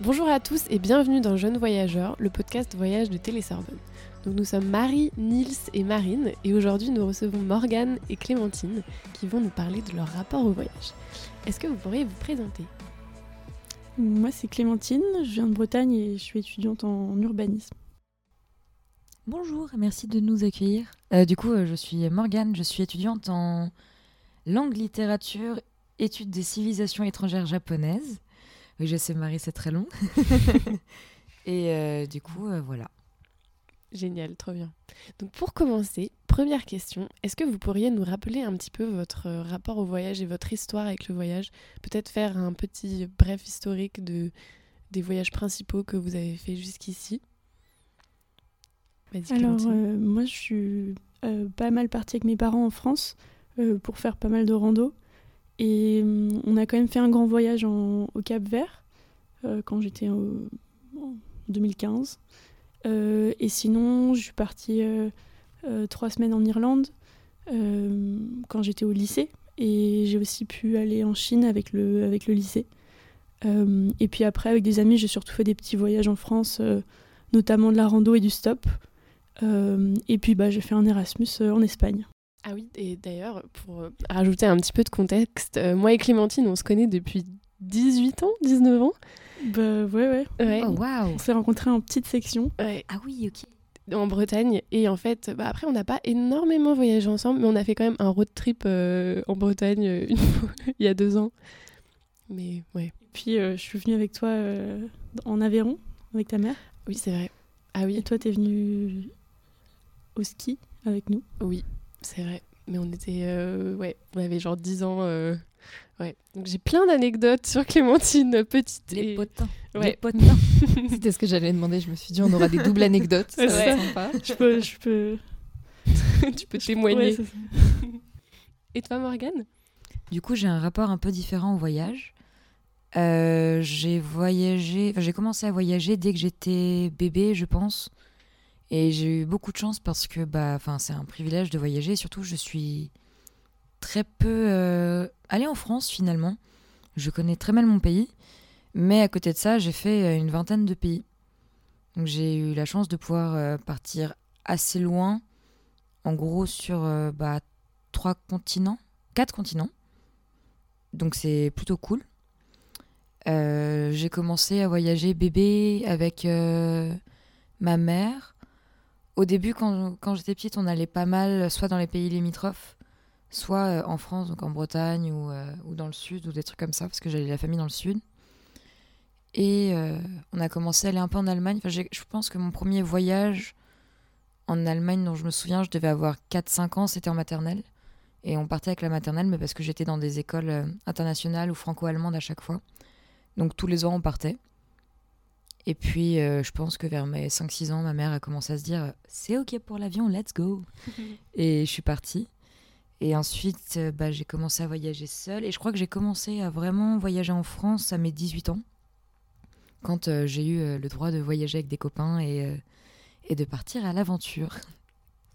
Bonjour à tous et bienvenue dans Jeunes Voyageurs, le podcast voyage de Télé-Sorbonne. Donc nous sommes Marie, Nils et Marine et aujourd'hui nous recevons Morgane et Clémentine qui vont nous parler de leur rapport au voyage. Est-ce que vous pourriez vous présenter? Moi c'est Clémentine, je viens de Bretagne et je suis étudiante en urbanisme. Bonjour, merci de nous accueillir. Euh, du coup, euh, je suis Morgane, je suis étudiante en langue, littérature, études des civilisations étrangères japonaises. Oui, je sais, Marie, c'est très long. Et euh, du coup, euh, voilà. Génial, trop bien. Donc pour commencer, première question, est-ce que vous pourriez nous rappeler un petit peu votre euh, rapport au voyage et votre histoire avec le voyage? Peut-être faire un petit bref historique de, des voyages principaux que vous avez fait jusqu'ici? Alors, euh, moi, je suis euh, pas mal partie avec mes parents en France euh, pour faire pas mal de rando. Et hum, on a quand même fait un grand voyage au Cap Vert euh, quand j'étais en 2015. Euh, et sinon, je suis partie euh, trois semaines en Irlande quand j'étais au lycée. Et j'ai aussi pu aller en Chine avec le, avec le lycée. Et puis après, avec des amis, j'ai surtout fait des petits voyages en France, notamment de la rando et du stop. Et puis bah, j'ai fait un Erasmus en Espagne. Ah oui, et d'ailleurs, pour euh, rajouter un petit peu de contexte, euh, moi et Clémentine, on se connaît depuis 18 ans, 19 ans Bah ouais, ouais. Ouais. Oh, waouh On s'est rencontrés en petite section. Ouais, Ah oui, ok. en Bretagne. Et en fait, bah, après, on n'a pas énormément voyagé ensemble, mais on a fait quand même un road trip euh, en Bretagne euh, une fois, il y a deux ans. Mais ouais, Puis euh, je suis venue avec toi euh, en Aveyron, avec ta mère. oui, c'est vrai. Ah Et oui, toi, t'es venue au ski avec nous. oui, c'est vrai. Mais on était, euh, ouais, on avait genre 10 ans. euh, ouais. Donc j'ai plein d'anecdotes sur Clémentine, petite. Les et- potins. Ouais. Les potins. C'était ce que j'allais demander. Je me suis dit, on aura des doubles anecdotes. Ça va c'est être sympa. Je peux, je peux. tu peux témoigner. Ouais, et toi, Morgane? Du coup, j'ai un rapport un peu différent au voyage. Euh, j'ai voyagé, enfin, j'ai commencé à voyager dès que j'étais bébé, je pense. Et j'ai eu beaucoup de chance parce que bah, c'est un privilège de voyager. Surtout, je suis très peu euh, allée en France finalement. Je connais très mal mon pays. Mais à côté de ça, j'ai fait euh, une vingtaine de pays. Donc j'ai eu la chance de pouvoir euh, partir assez loin, en gros sur bah, trois continents, quatre continents. Donc c'est plutôt cool. J'ai commencé à voyager bébé avec ma mère. Au début, quand, j'étais petite, on allait pas mal, soit dans les pays limitrophes, soit euh, en France, donc en Bretagne ou, euh, ou dans le sud, ou des trucs comme ça, parce que j'avais la famille dans le sud. Et euh, on a commencé à aller un peu en Allemagne. Je pense que mon premier voyage en Allemagne dont je me souviens, je devais avoir 4-5 ans, c'était en maternelle. Et on partait avec la maternelle, mais parce que j'étais dans des écoles internationales ou franco-allemandes à chaque fois. Donc tous les ans, on partait. Et puis, euh, je pense que vers mes 5-6 ans, ma mère a commencé à se dire C'est OK pour l'avion, let's go Et je suis partie. Et ensuite, euh, bah, j'ai commencé à voyager seule. Et je crois que j'ai commencé à vraiment voyager en France à mes 18 ans. Quand euh, j'ai eu euh, le droit de voyager avec des copains et, et de partir à l'aventure.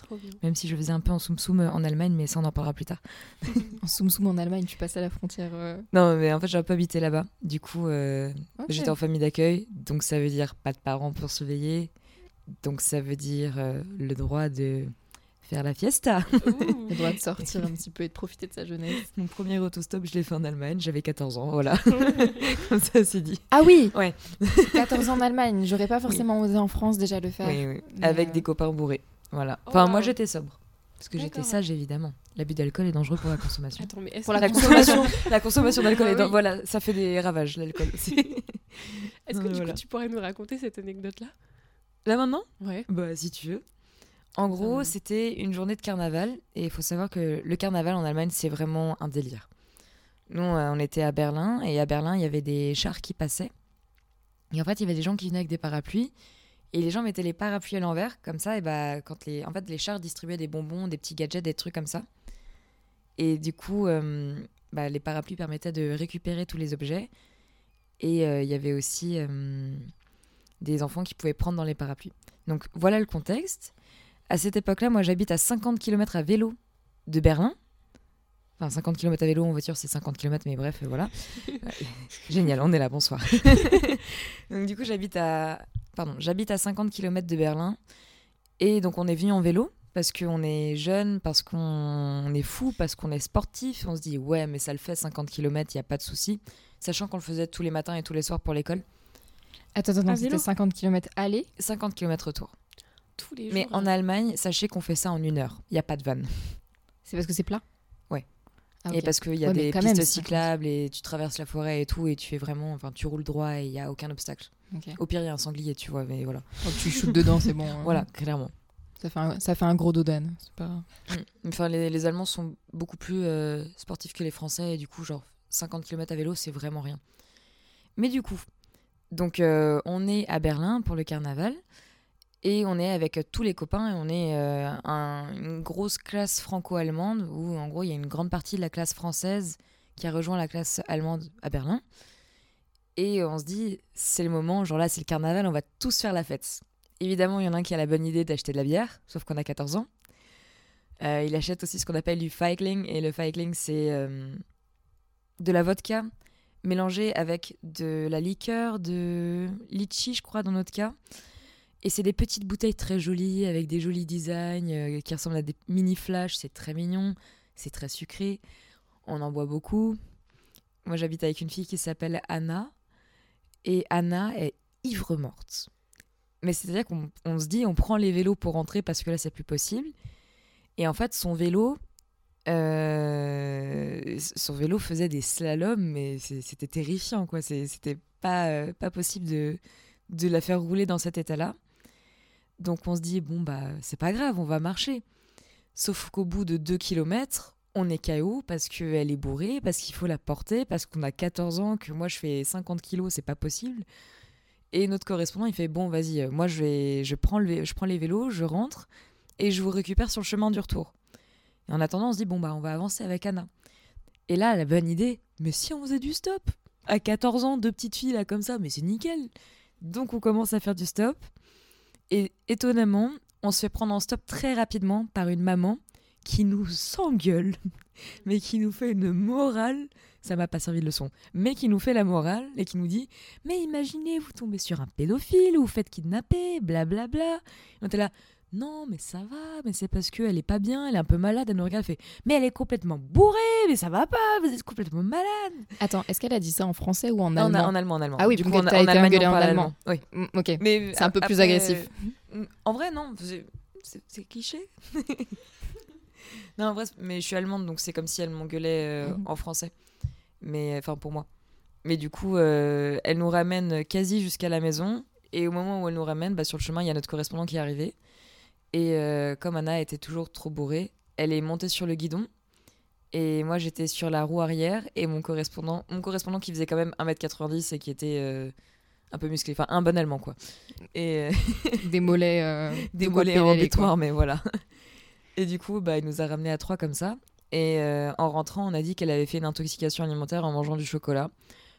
Trop bien. Même si je faisais un peu en soum soum en Allemagne, mais ça on en parlera plus tard. En Soum Soum en Allemagne, tu passes à la frontière. euh, Non, mais en fait, j'aurais pas habité là-bas. Du coup, euh, j'étais en famille d'accueil, donc ça veut dire pas de parents pour surveiller. Donc ça veut dire euh, le droit de faire la fiesta. Le droit de sortir un petit peu et de profiter de sa jeunesse. Mon premier autostop, je l'ai fait en Allemagne, j'avais 14 ans, voilà. Comme ça, c'est dit. Ah oui Ouais. 14 ans en Allemagne. J'aurais pas forcément osé en France déjà le faire. Oui, oui. Avec euh, des copains bourrés. Voilà. Enfin, Oh, moi, wow. j'étais sobre. Parce que j'étais sage, évidemment. L'abus d'alcool est dangereux pour la consommation. Attends, mais est-ce Pour la consommation, la consommation d'alcool est oui. Voilà, ça fait des ravages, l'alcool aussi. Est-ce que du voilà. coup tu pourrais nous raconter cette anecdote-là? Là maintenant? Ouais. Bah, si tu veux. En gros, c'était une journée de carnaval. Et il faut savoir que le carnaval en Allemagne, c'est vraiment un délire. Nous, euh, on était à Berlin. Et à Berlin, il y avait des chars qui passaient. Et en fait, il y avait des gens qui venaient avec des parapluies. Et les gens mettaient les parapluies à l'envers, comme ça. Et bah, quand les... En fait, les chars distribuaient des bonbons, des petits gadgets, des trucs comme ça. Et du coup, euh, bah, les parapluies permettaient de récupérer tous les objets. Et euh, il y avait aussi euh, des enfants qui pouvaient prendre dans les parapluies. Donc voilà le contexte. À cette époque-là, moi j'habite à 50 km à vélo de Berlin. Enfin, 50 km à vélo, en voiture, c'est 50 km, mais bref, voilà. Génial, on est là, bonsoir. donc, du coup, j'habite à, pardon, j'habite à 50 km de Berlin. Et donc, on est venu en vélo parce qu'on est jeune, parce qu'on est fou, parce qu'on est sportif. On se dit, ouais, mais ça le fait 50 km, il n'y a pas de souci. Sachant qu'on le faisait tous les matins et tous les soirs pour l'école. Attends, attends, c'était vélo 50 km aller 50 km retour. Tous les jours. Mais en Allemagne, sachez qu'on fait ça en une heure. Il n'y a pas de vanne. C'est parce que c'est plat. Ah, Et parce qu'il y a Ouais, des pistes même, cyclables et tu traverses la forêt et tout, et tu fais vraiment, enfin, tu roules droit et il n'y a aucun obstacle. Au pire, il y a un sanglier, tu vois, mais voilà. Oh, tu shootes dedans, c'est bon. hein. Voilà, clairement. Ça fait un, ça fait un gros dodan. C'est pas... Mm. Enfin, les, les Allemands sont beaucoup plus euh, sportifs que les Français, et du coup, genre, 50 km à vélo, c'est vraiment rien. Mais du coup, donc, euh, on est à Berlin pour le carnaval, et on est avec tous les copains, et on est euh, un- une grosse classe franco-allemande, où en gros, il y a une grande partie de la classe française qui a rejoint la classe allemande à Berlin. Et on se dit, c'est le moment, genre là, c'est le carnaval, on va tous faire la fête. Évidemment, il y en a un qui a la bonne idée d'acheter de la bière, sauf qu'on a 14 ans. Euh, il achète aussi ce qu'on appelle du Feigling. Et le Feigling, c'est euh, de la vodka mélangée avec de la liqueur de litchi, je crois, dans notre cas. Et c'est des petites bouteilles très jolies, avec des jolis designs, euh, qui ressemblent à des mini flash. C'est très mignon, c'est très sucré. On en boit beaucoup. Moi, j'habite avec une fille qui s'appelle Anna. Et Anna est ivre morte. Mais c'est-à-dire qu'on on se dit, on prend les vélos pour rentrer parce que là, c'est plus possible. Et en fait, son vélo, euh, son vélo faisait des slaloms, mais c'était terrifiant, quoi. C'était pas, euh, pas possible de, de la faire rouler dans cet état-là. Donc on se dit, bon, bah, c'est pas grave, on va marcher. Sauf qu'au bout de 2 km, on est KO parce qu'elle est bourrée, parce qu'il faut la porter, parce qu'on a 14 ans, que moi je fais 50 kilos, c'est pas possible. Et notre correspondant, il fait, bon, vas-y, euh, moi je, vais, je, prends le je les vélos, je rentre, et je vous récupère sur le chemin du retour. Et en attendant, on se dit, bon, bah, on va avancer avec Anna. Et là, la bonne idée, mais si on faisait du stop? À 14 ans, deux petites filles là comme ça, mais c'est nickel Donc on commence à faire du stop. Et étonnamment, on se fait prendre en stop très rapidement par une maman qui nous s'engueule, mais qui nous fait une morale. Ça m'a pas servi de leçon, mais qui nous fait la morale et qui nous dit Mais imaginez, vous tombez sur un pédophile, ou vous faites kidnapper, blablabla. Et on était là Non, mais ça va, mais c'est parce qu'elle est pas bien, elle est un peu malade. Elle nous regarde, elle fait Mais elle est complètement bourrée, mais ça va pas, vous êtes complètement malade. Attends, est-ce qu'elle a dit ça en français ou en allemand en, en allemand, en allemand. Ah oui, du coup, en, t'as en on en allemand. Oui. Mm, Ok. Mais C'est un peu plus agressif. euh, En vrai, non. c'est- cliché. non, en vrai, mais je suis allemande, donc c'est comme si elle m'engueulait euh, Mhm. en français. Mais enfin, pour moi. Mais du coup, euh, elle nous ramène quasi jusqu'à la maison. Et au moment où elle nous ramène, bah, sur le chemin, il y a notre correspondant qui est arrivé. Et euh, comme Anna était toujours trop bourrée, elle est montée sur le guidon. Et moi, j'étais sur la roue arrière. Et mon correspondant, mon correspondant qui faisait quand même 1m90 et qui était euh, un peu musclé. Enfin, un bon allemand, quoi. Et. euh, Des mollets. euh, des mollets en bétoir, mais voilà. Et du coup, bah, il nous a ramenés à trois comme ça. Et en rentrant, on a dit qu'elle avait fait une intoxication alimentaire en mangeant du chocolat.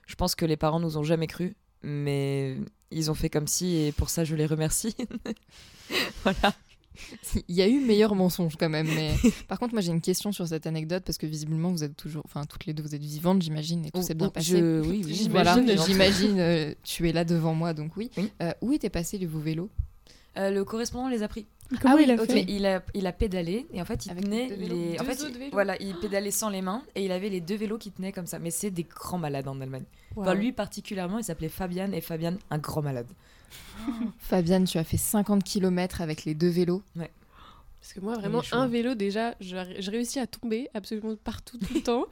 Je pense que les parents nous ont jamais cru, mais ils ont fait comme si, et pour ça, je les remercie. voilà. Il y a eu meilleur mensonge quand même. Mais par contre, moi j'ai une question sur cette anecdote parce que visiblement vous êtes toujours, enfin toutes les deux vous êtes vivantes, j'imagine, et tout s'est bien passé. Je... Oui, oui, Voilà, j'imagine. euh, tu es là devant moi, donc oui. Oui. Euh, où était passé le vos vélos Euh, le correspondant les a pris. Comment oui, il a fait? Il a, il a pédalé et en fait il Avec tenait deux vélos les. En Deux fait, il- voilà, il pédalait sans les mains et il avait les deux vélos qui tenaient comme ça. Mais c'est des grands malades en Allemagne. Enfin, lui particulièrement, il s'appelait Fabian et Fabian, un grand malade. Fabienne, tu as fait 50 km avec les deux vélos. Parce que moi, vraiment, un hein. vélo, déjà, je, je réussis à tomber absolument partout, tout le temps.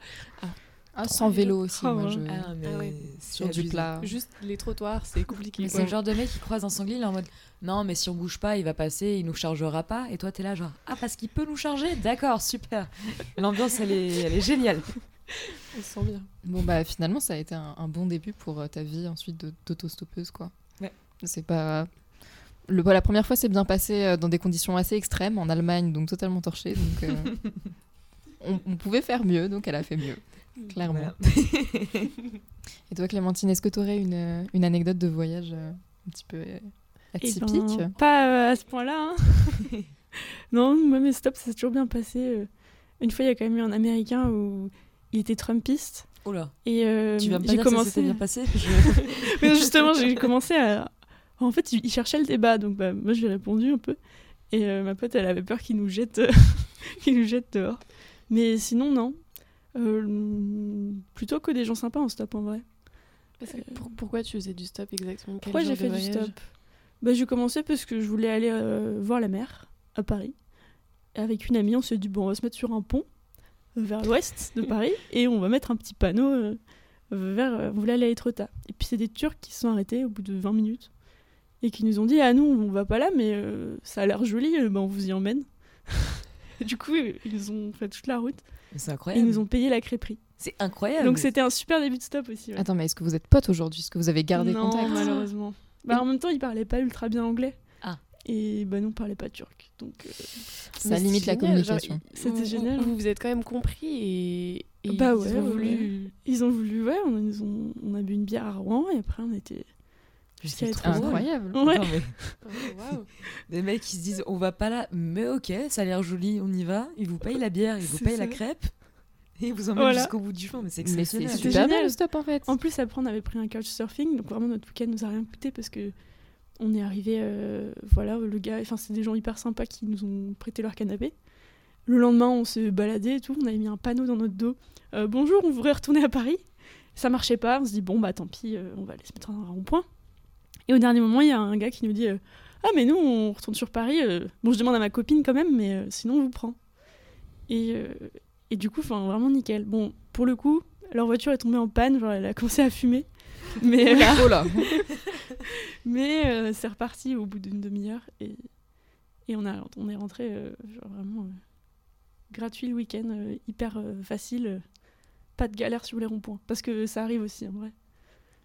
Ah, sans vélo aussi, Oh, moi hein. je. Ah ouais. sur du plat. Juste les trottoirs, c'est compliqué. Mais c'est le genre de mec qui croise un sanglier, il est en mode non, mais si on bouge pas, il va passer, il nous chargera pas. Et toi, t'es là, genre ah, parce qu'il peut nous charger D'accord, super. L'ambiance, elle est, elle est géniale. On se sent bien. Bon, bah finalement, ça a été un, un bon début pour euh, ta vie ensuite d'autostoppeuse, quoi. C'est pas. Le, la première fois, c'est bien passé euh, dans des conditions assez extrêmes, en Allemagne, donc totalement torchée. Donc, euh, on, on pouvait faire mieux, donc elle a fait mieux, clairement. Voilà. Et toi, Clémentine, est-ce que tu aurais une, euh, une anecdote de voyage euh, un petit peu euh, Eh atypique? ben, Pas euh, à ce point-là. hein. non, moi mes stops, ça s'est toujours bien passé. Une fois, il y a quand même eu un Américain où il était Trumpiste. Oh là. Et euh, Tu vas me pas j'ai dire que ça commencé. s'était bien passé Je- Mais justement, j'ai commencé à. En fait, il cherchait le débat, donc bah, moi j'ai répondu un peu. Et euh, ma pote, elle avait peur qu'il nous jette, qu'il nous jette dehors. Mais sinon, non. Euh, plutôt que des gens sympas en stop en vrai. Parce que pour- pourquoi tu faisais du stop exactement? Quel Pourquoi j'ai fait du stop? Bah, J'ai commencé parce que je voulais aller euh, voir la mer à Paris. Avec une amie, on s'est dit bon, on va se mettre sur un pont euh, vers l'ouest de Paris et on va mettre un petit panneau euh, vers. euh, on voulait aller à Etretat. Et puis c'est des Turcs qui se sont arrêtés au bout de 20 minutes et qui nous ont dit ah nous on va pas là mais euh, ça a l'air joli, euh, bah, on vous y emmène. du coup ils ont fait toute la route C'est et incroyable. ils nous ont payé la crêperie. C'est incroyable. Donc c'était un super début de stop aussi. ouais. Attends, mais est-ce que vous êtes potes aujourd'hui? Est-ce que vous avez gardé non, contact? malheureusement. Bah, en même temps, il parlait pas ultra bien anglais. Ah. Et bah, nous, on parlait pas turc. Donc, euh, Ça Mais limite la génial, communication. C'était génial. Vous vous êtes quand même compris et, et Bah ils ouais, ont ouais, voulu. ils ont voulu, ouais, on, ils ont, on a bu une bière à Rouen et après, on était. C'est. Incroyable. Ouais. Non, mais Oh, waouh. des mecs qui se disent on va pas là, mais ok, ça a l'air joli, on y va. Ils vous payent la bière, ils vous payent ça. la crêpe. Et ils vous emmènent Voilà. jusqu'au bout du chemin. Mais c'est exceptionnel. C'était super bien génial. le stop en fait. En plus, après, on avait pris un couchsurfing. Donc, vraiment, notre week-end nous a rien coûté parce que. On est arrivé, euh, voilà, le gars, enfin, c'est des gens hyper sympas qui nous ont prêté leur canapé. Le lendemain, on s'est baladé et tout, on avait mis un panneau dans notre dos. Euh, Bonjour, on voudrait retourner à Paris. Ça marchait pas, on se dit, bon, bah tant pis, euh, on va aller se mettre à un rond-point. Et au dernier moment, il y a un gars qui nous dit, euh, ah, mais nous, on retourne sur Paris. euh, Bon, je demande à ma copine quand même, mais euh, sinon, on vous prend. Et, euh, et du coup, enfin, vraiment nickel. Bon, pour le coup, leur voiture est tombée en panne, genre, elle a commencé à fumer. Mais, euh, Oh là mais euh, c'est reparti au bout d'une demi-heure et, et on, a, on est rentré euh, genre vraiment euh, gratuit le week-end, euh, hyper euh, facile, euh, pas de galère sur les ronds-points. Parce que ça arrive aussi en vrai.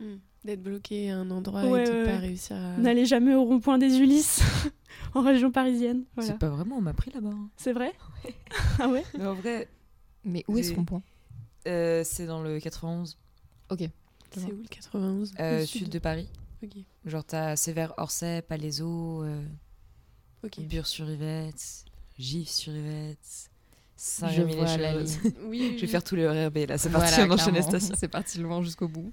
Hmm. D'être bloqué à un endroit Ouais, et de ouais, pas réussir à. N'allez jamais au rond-point des Ulysses en région parisienne. Voilà. C'est pas vraiment, on m'a pris là-bas. hein. C'est vrai Ah ouais Mais en vrai, Mais où est ce rond-point? Euh, c'est dans le 91, Ok. C'est où le 91 euh, Le sud de Paris. Ok. Genre, t'as Sévère, Orsay, Palaiseau, euh, Ok. Bure-sur-Yvette, Gif-sur-Yvette, Je Saint-Rémy-les-Choses. vois la ligne. Oui, Je vais faire tous les RERB là, c'est Voilà, parti, on enchaîne les clairement. stations. C'est parti loin jusqu'au bout.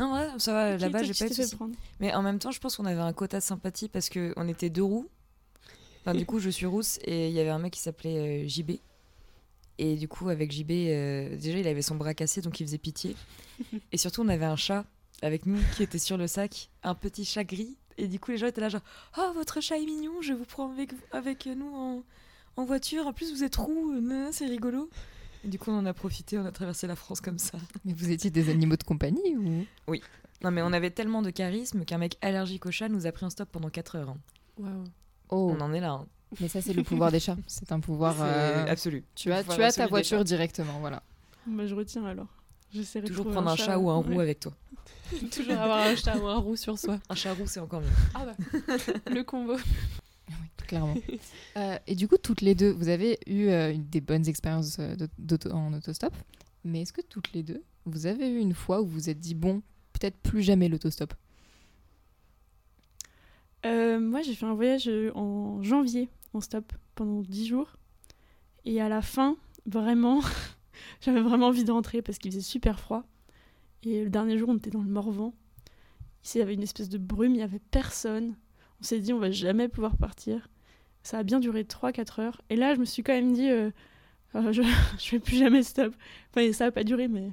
Non, ouais, ça va, là-bas, j'ai pas eu s'est de fait soucis. prendre Mais en même temps, je pense qu'on avait un quota de sympathie parce qu'on était deux roues. Enfin, du coup, je suis rousse et il y avait un mec qui s'appelait euh, JB. Et du coup, avec JB, euh, déjà, il avait son bras cassé, donc il faisait pitié. Et surtout, on avait un chat avec nous qui était sur le sac, un petit chat gris. Et du coup, les gens étaient là, genre, oh, votre chat est mignon, je vous prends avec, avec nous en, en voiture. En plus, vous êtes roux, c'est rigolo. Et du coup, on en a profité, on a traversé la France comme ça. Mais vous étiez des animaux de compagnie ou? Non, mais on avait tellement de charisme qu'un mec allergique au chat nous a pris un stop pendant 4 heures. hein. Waouh. Oh, On en est là. hein. mais ça c'est le pouvoir des chats. C'est un pouvoir. Euh, absolu. Tu as, tu as ta voiture directement, voilà. Bah, je retiens alors. J'essaierai de Toujours trouver prendre un chat ou un roux ouais. avec toi. Toujours avoir un chat ou un roux sur soi. Un chat roux, c'est encore mieux. Ah bah, le combo. Clairement. Euh, et du coup, toutes les deux, vous avez eu euh, des bonnes expériences euh, d'auto- en autostop. Mais est-ce que toutes les deux, vous avez eu une fois où vous vous êtes dit, bon, peut-être plus jamais l'autostop? Euh, moi, j'ai fait un voyage en janvier en stop pendant 10 jours. Et à la fin, vraiment, j'avais vraiment envie de rentrer parce qu'il faisait super froid. Et le dernier jour, on était dans le Morvan. Ici, il y avait une espèce de brume, il n'y avait personne. On s'est dit, on va jamais pouvoir partir. Ça a bien duré 3-4 heures. Et là, je me suis quand même dit, euh, euh, je, je vais plus jamais stop. Enfin, ça n'a pas duré, mais.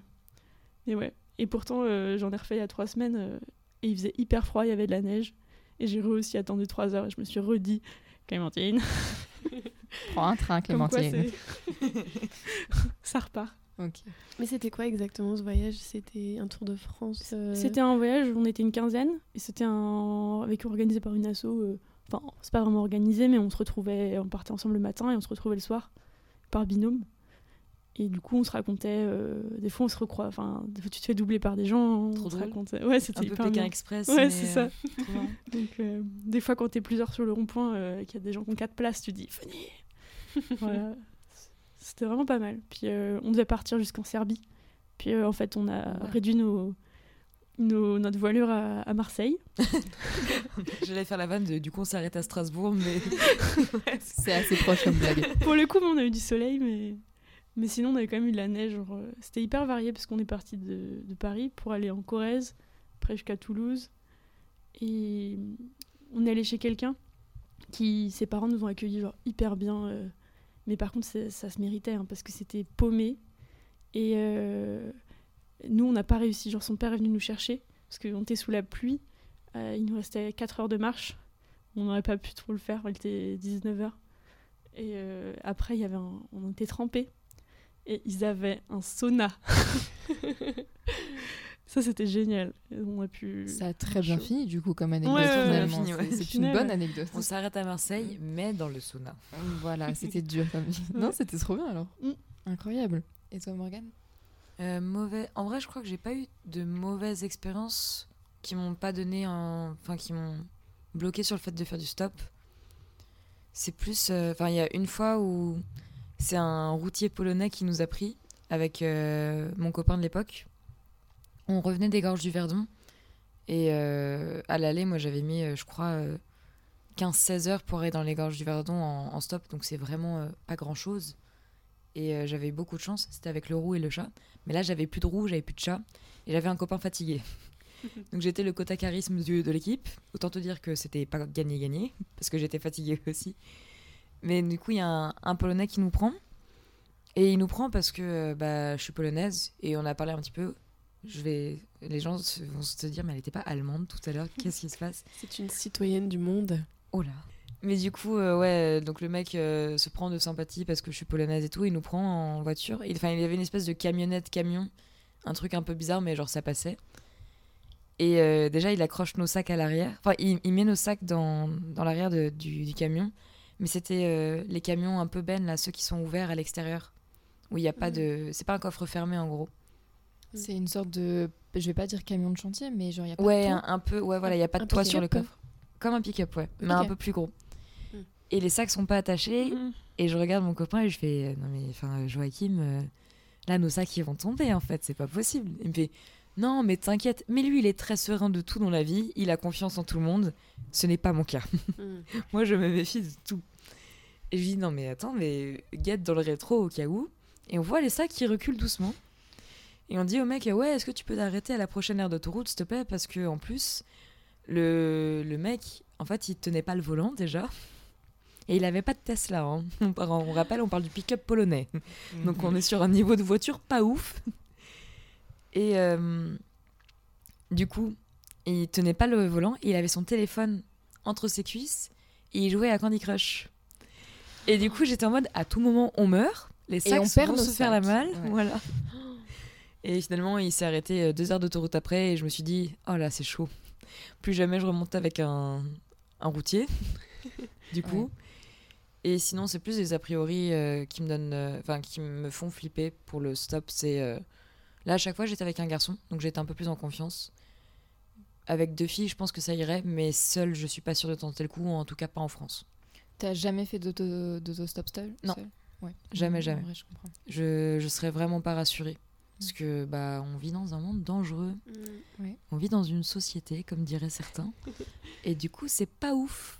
mais ouais. Et pourtant, euh, j'en ai refait il y a 3 semaines. euh, et il faisait hyper froid, il y avait de la neige. Et j'ai aussi attendu 3 heures et je me suis redit, Clémentine, Prends un train, quoi Clémentine. ça repart. Mais c'était quoi exactement ce voyage? C'était un tour de France euh, C'était un voyage où on était une quinzaine et c'était un avec organisé par une asso. euh, Enfin, c'est pas vraiment organisé, mais on se retrouvait, on partait ensemble le matin et on se retrouvait le soir par binôme. Et du coup, on se racontait. euh, des fois, on se recroise. Enfin, des fois, tu te fais doubler par des gens. Trop on se racontait. Ouais, c'était Un peu Pékin. Express. Ouais, c'est euh, ça. Donc, euh, des fois, quand t'es plusieurs sur le rond-point euh, et qu'il y a des gens qui ont quatre places, tu dis venez. voilà. C'était vraiment pas mal. Puis on devait partir jusqu'en Serbie. Puis en fait, on a Ouais. réduit nos, nos- notre voilure à, à Marseille. J'allais faire la vanne de du coup on s'arrête à Strasbourg, mais C'est assez proche comme blague. Pour le coup, on a eu du soleil, mais, Mais sinon, on avait quand même eu de la neige. genre, euh, C'était hyper varié parce qu'on est parti de, de Paris pour aller en Corrèze, après jusqu'à Toulouse. Et on est allé chez quelqu'un qui, ses parents nous ont accueillis genre hyper bien. euh, mais par contre, ça se méritait hein, parce que c'était paumé. Et euh, nous, on n'a pas réussi. Genre, son père est venu nous chercher parce qu'on était sous la pluie. Euh, il nous restait 4 heures de marche. On n'aurait pas pu trop le faire. Il était 19h. Et euh, après, il y avait un- on était trempés. Et ils avaient un sauna. ça, c'était génial. On a pu. Ça a très bien Chaud. fini du coup comme anecdote. Ouais, ouais, ouais, finalement. fini, ouais. C'est- une Final, bonne anecdote. On s'arrête à Marseille, mais dans le sauna. Voilà, c'était dur comme Non, c'était trop bien alors. Mm. Incroyable. Et toi Morgane? Euh, mauvais. En vrai, je crois que j'ai pas eu de mauvaises expériences qui m'ont pas donné. Enfin, qui m'ont bloqué sur le fait de faire du stop. C'est plus. euh, il y a une fois où c'est un routier polonais qui nous a pris avec euh, mon copain de l'époque. On revenait des gorges du Verdon. Et à l'aller, moi, j'avais mis, je crois, euh, 15-16 heures pour aller dans les gorges du Verdon en, en stop. Donc, c'est vraiment pas grand chose. Et euh, j'avais eu beaucoup de chance. C'était avec le roux et le chat. Mais là, j'avais plus de roux, j'avais plus de chat. Et j'avais un copain fatigué. Donc j'étais le quota charisme du- de l'équipe. Autant te dire que c'était pas gagné-gagné, parce que j'étais fatiguée aussi. Mais du coup, il y a un, un Polonais qui nous prend. Et il nous prend parce que euh, bah, je suis polonaise et on a parlé un petit peu. Je vais... Les gens vont se dire, mais elle n'était pas allemande tout à l'heure, qu'est-ce qui se passe? C'est une citoyenne du monde. Oh là. Mais du coup, euh, ouais, donc le mec euh, se prend de sympathie parce que je suis polonaise et tout. Il nous prend en voiture. Il, enfin, il y avait une espèce de camionnette camion, un truc un peu bizarre, mais genre ça passait. Et euh, déjà, il accroche nos sacs à l'arrière. Enfin, il, il met nos sacs dans, dans l'arrière du, du camion. Mais c'était euh, les camions un peu bennes, là, ceux qui sont ouverts à l'extérieur. Où il n'y a pas de. C'est pas un coffre fermé en gros. Mm. C'est une sorte de. Je vais pas dire camion de chantier, mais genre il y a pas Ouais, de un, un peu. Ouais, voilà, il n'y a pas de toit sur le coffre. Comme un pick-up, ouais. Mais un peu plus gros. Et les sacs sont pas attachés. Mm. Et je regarde mon copain et je fais euh, Non, mais enfin, Joachim, euh, là, nos sacs ils vont tomber en fait, c'est pas possible. Il me fait Non, mais t'inquiète. Mais lui, il est très serein de tout dans la vie, il a confiance en tout le monde. Ce n'est pas mon cas. Mm. Moi, je me méfie de tout. Et je dis Non, mais attends, mais guette dans le rétro au cas où. Et on voit les sacs qui reculent doucement. Et on dit au mec Ouais, est-ce que tu peux t'arrêter à la prochaine aire d'autoroute, s'il te plaît? Parce que en plus, le, le mec, en fait, il tenait pas le volant déjà. Et il avait pas de Tesla. hein. On, rappelle, on parle du pick-up polonais. Donc on est sur un niveau de voiture pas ouf. Et euh, du coup, il tenait pas le volant. Et il avait son téléphone entre ses cuisses. Et il jouait à Candy Crush. Et du coup, j'étais en mode, à tout moment, on meurt. Les sacs on perd vont nos se faire la malle. Ouais. Voilà. Et finalement, il s'est arrêté euh, deux heures d'autoroute après. Et je me suis dit, oh là, c'est chaud. Plus jamais je remonte avec un, un routier. du coup. Ouais. Et sinon, c'est plus des a priori euh, qui me donnent, euh, enfin qui me font flipper pour le stop. C'est euh, là à chaque fois j'étais avec un garçon, donc j'étais un peu plus en confiance. Avec deux filles, je pense que ça irait, mais seule, je suis pas sûre de tenter le coup, ou en tout cas pas en France. T'as jamais fait d'auto- d'autostop seul Non. Ouais. Jamais, jamais. vrai, je comprends. Je je serais vraiment pas rassurée parce que bah on vit dans un monde dangereux, Mm. on vit dans une société comme diraient certains, et du coup c'est pas ouf.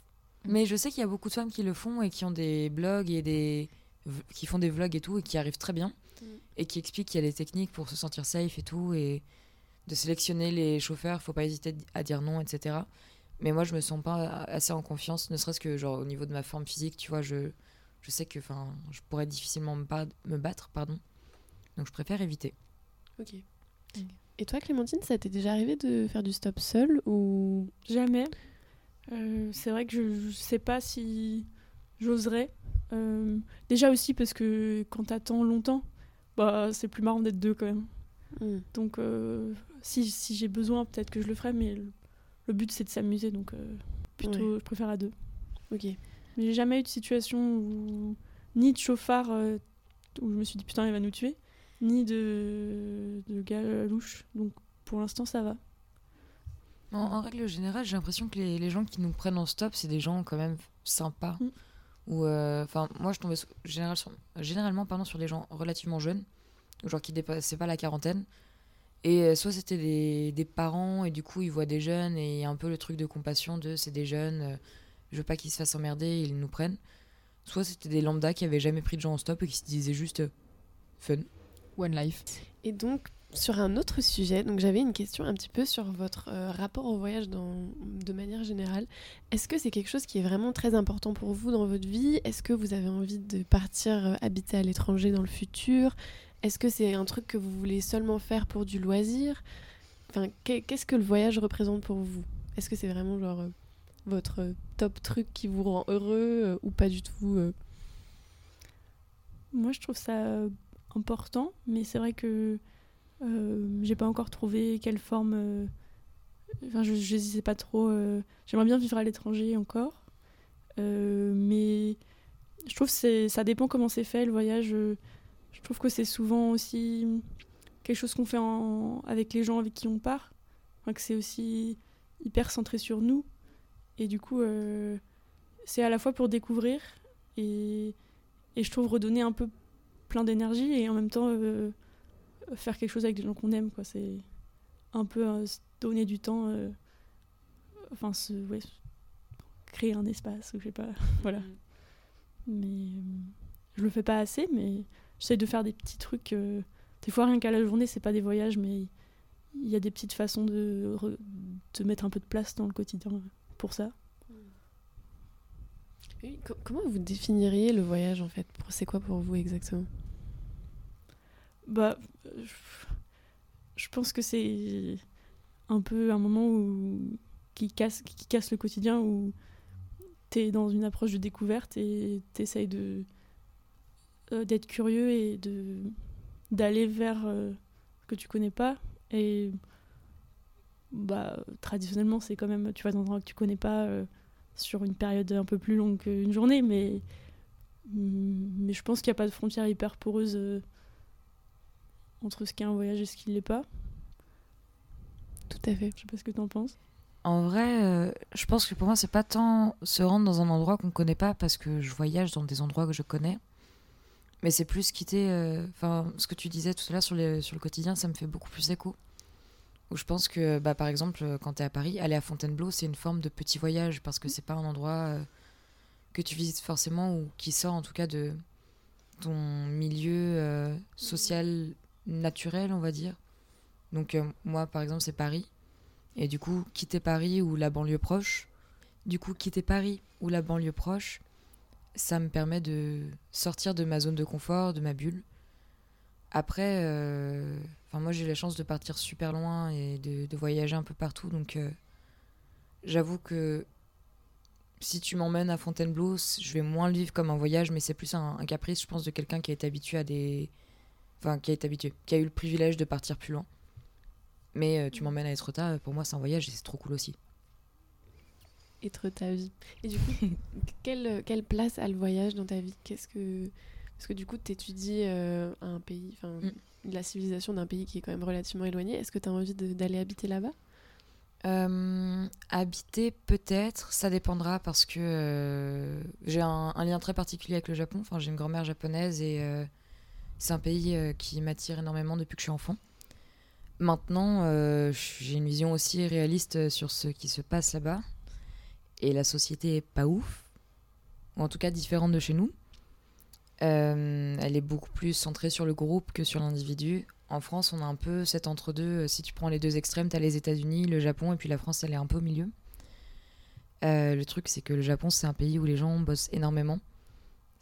Mais je sais qu'il y a beaucoup de femmes qui le font et qui ont des blogs et des qui font des vlogs et tout et qui arrivent très bien Mm. et qui expliquent qu'il y a des techniques pour se sentir safe et tout et de sélectionner les chauffeurs, faut pas hésiter à dire non, etc. Mais moi je me sens pas assez en confiance, ne serait-ce que genre au niveau de ma forme physique, tu vois, je je sais que enfin je pourrais difficilement me, ba- me battre, pardon. Donc je préfère éviter. Ok. Ok. Et toi, Clémentine, ça t'est déjà arrivé de faire du stop seul ou Jamais. Euh, c'est vrai que je, je sais pas si j'oserais. Euh, déjà aussi parce que quand t'attends longtemps, bah c'est plus marrant d'être deux quand même. Mm. Donc euh, si, si j'ai besoin, peut-être que je le ferai, mais le, le but c'est de s'amuser, donc plutôt je préfère à deux. Ok. Mais j'ai jamais eu de situation où ni de chauffard où je me suis dit putain il va nous tuer, ni de, de gars louche. Donc pour l'instant ça va. En, en règle générale, j'ai l'impression que les, les gens qui nous prennent en stop, c'est des gens quand même sympas. Mm. Ou euh, enfin, moi, je tombais général sur- généralement pardon, sur des gens relativement jeunes, genre qui dépassaient pas la quarantaine. Et euh, soit c'était des, des parents et du coup ils voient des jeunes et il y a un peu le truc de compassion de c'est des jeunes, euh, je veux pas qu'ils se fassent emmerder, ils nous prennent. Soit c'était des lambdas qui avaient jamais pris de gens en stop et qui se disaient juste euh, fun. One life. Et donc, sur un autre sujet, donc j'avais une question un petit peu sur votre euh, rapport au voyage dans, de manière générale. Est-ce que c'est quelque chose qui est vraiment très important pour vous dans votre vie? Est-ce que vous avez envie de partir euh, habiter à l'étranger dans le futur? Est-ce que c'est un truc que vous voulez seulement faire pour du loisir? Enfin, qu'est- qu'est-ce que le voyage représente pour vous? Est-ce que c'est vraiment genre euh, votre top truc qui vous rend heureux ou pas du tout Moi, je trouve ça important, mais c'est vrai que j'ai pas encore trouvé quelle forme. euh, Enfin, je je sais pas trop. euh, J'aimerais bien vivre à l'étranger encore, Euh, mais je trouve que ça dépend comment c'est fait le voyage. euh, Je trouve que c'est souvent aussi quelque chose qu'on fait avec les gens avec qui on part. Que c'est aussi hyper centré sur nous. Et du coup, euh, c'est à la fois pour découvrir et, je trouve redonner un peu plein d'énergie et en même temps euh, faire quelque chose avec des gens qu'on aime. quoi. C'est un peu euh, se donner du temps, euh, enfin, se, ouais, créer un espace, ou je sais pas. voilà. Mais euh, je le fais pas assez, mais j'essaie de faire des petits trucs. des fois, rien qu'à la journée, c'est pas des voyages, mais il y a des petites façons de, de mettre un peu de place dans le quotidien pour ça. Oui, co- Comment vous définiriez le voyage en fait? C'est quoi pour vous exactement? Bah, je- pense que c'est un peu un moment où qui casse, qui casse le quotidien où t'es dans une approche de découverte et t'essayes de euh, d'être curieux et de d'aller vers euh, ce que tu connais pas. Et bah traditionnellement c'est quand même tu vas dans un endroit que tu connais pas euh, sur une période un peu plus longue qu'une journée mais mais je pense qu'il n'y a pas de frontière hyper poreuse entre ce qu'est un voyage et ce qui l'est pas. Tout à fait. Je sais pas ce que t'en penses. En vrai, euh, je pense que pour moi, c'est pas tant se rendre dans un endroit qu'on connaît pas parce que je voyage dans des endroits que je connais. Mais c'est plus quitter. euh, Enfin, ce que tu disais tout à l'heure sur, les- sur le quotidien, ça me fait beaucoup plus écho. Où je pense que, bah, par exemple, euh, quand tu es à Paris, aller à Fontainebleau, c'est une forme de petit voyage parce que c'est pas un endroit euh, que tu visites forcément ou qui sort en tout cas de ton milieu euh, social naturel, on va dire. Donc, euh, moi, par exemple, c'est Paris. Et du coup, quitter Paris ou la banlieue proche, du coup, quitter Paris ou la banlieue proche, ça me permet de sortir de ma zone de confort, de ma bulle. Après, euh, moi j'ai la chance de partir super loin et de, voyager un peu partout, donc euh, j'avoue que si tu m'emmènes à Fontainebleau, je vais moins le vivre comme un voyage, mais c'est plus un caprice, je pense, de quelqu'un qui est habitué à des, enfin qui est habitué, qui a eu le privilège de partir plus loin. Mais euh, tu m'emmènes à Etretat, pour moi c'est un voyage et c'est trop cool aussi. Être ta vie. Et du coup, quelle, quelle place a le voyage dans ta vie? Qu'est-ce que parce que du coup, tu étudies un pays, enfin Mm. la civilisation d'un pays qui est quand même relativement éloigné. Est-ce que tu as envie d'aller habiter là-bas? Euh, habiter peut-être, ça dépendra parce que euh, j'ai un, un lien très particulier avec le Japon. Enfin, j'ai une grand-mère japonaise et euh, c'est un pays euh, qui m'attire énormément depuis que je suis enfant. Maintenant, euh, j'ai une vision aussi réaliste sur ce qui se passe là-bas et la société est pas ouf, ou en tout cas différente de chez nous. Euh, elle est beaucoup plus centrée sur le groupe que sur l'individu. En France, on a un peu cet entre-deux. Si tu prends les deux extrêmes, tu as les États-Unis, le Japon, et puis la France, elle est un peu au milieu. Euh, le truc, c'est que le Japon, c'est un pays où les gens bossent énormément.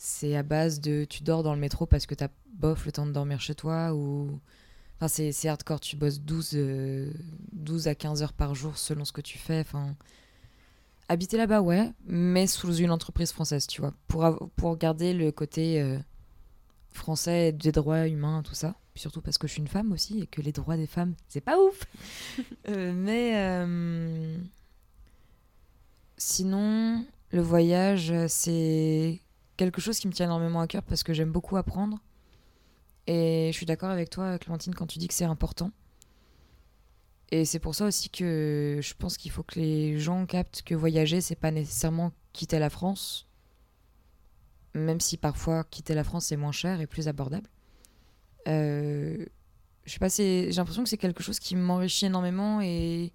C'est à base de tu dors dans le métro parce que t'as bof le temps de dormir chez toi ou. Enfin, c'est c'est hardcore, tu bosses 12, euh, 12 à 15 heures par jour selon ce que tu fais. Enfin, habiter là-bas, ouais, mais sous une entreprise française, tu vois, pour, av- pour garder le côté euh, français des droits humains, tout ça. Puis surtout parce que je suis une femme aussi et que les droits des femmes, c'est pas ouf. Euh, mais sinon, le voyage, c'est quelque chose qui me tient énormément à cœur parce que j'aime beaucoup apprendre. Et je suis d'accord avec toi, Clémentine, quand tu dis que c'est important. Et c'est pour ça aussi que je pense qu'il faut que les gens captent que voyager, c'est pas nécessairement quitter la France, même si parfois quitter la France c'est moins cher et plus abordable. Euh, je sais pas, j'ai l'impression que c'est quelque chose qui m'enrichit énormément et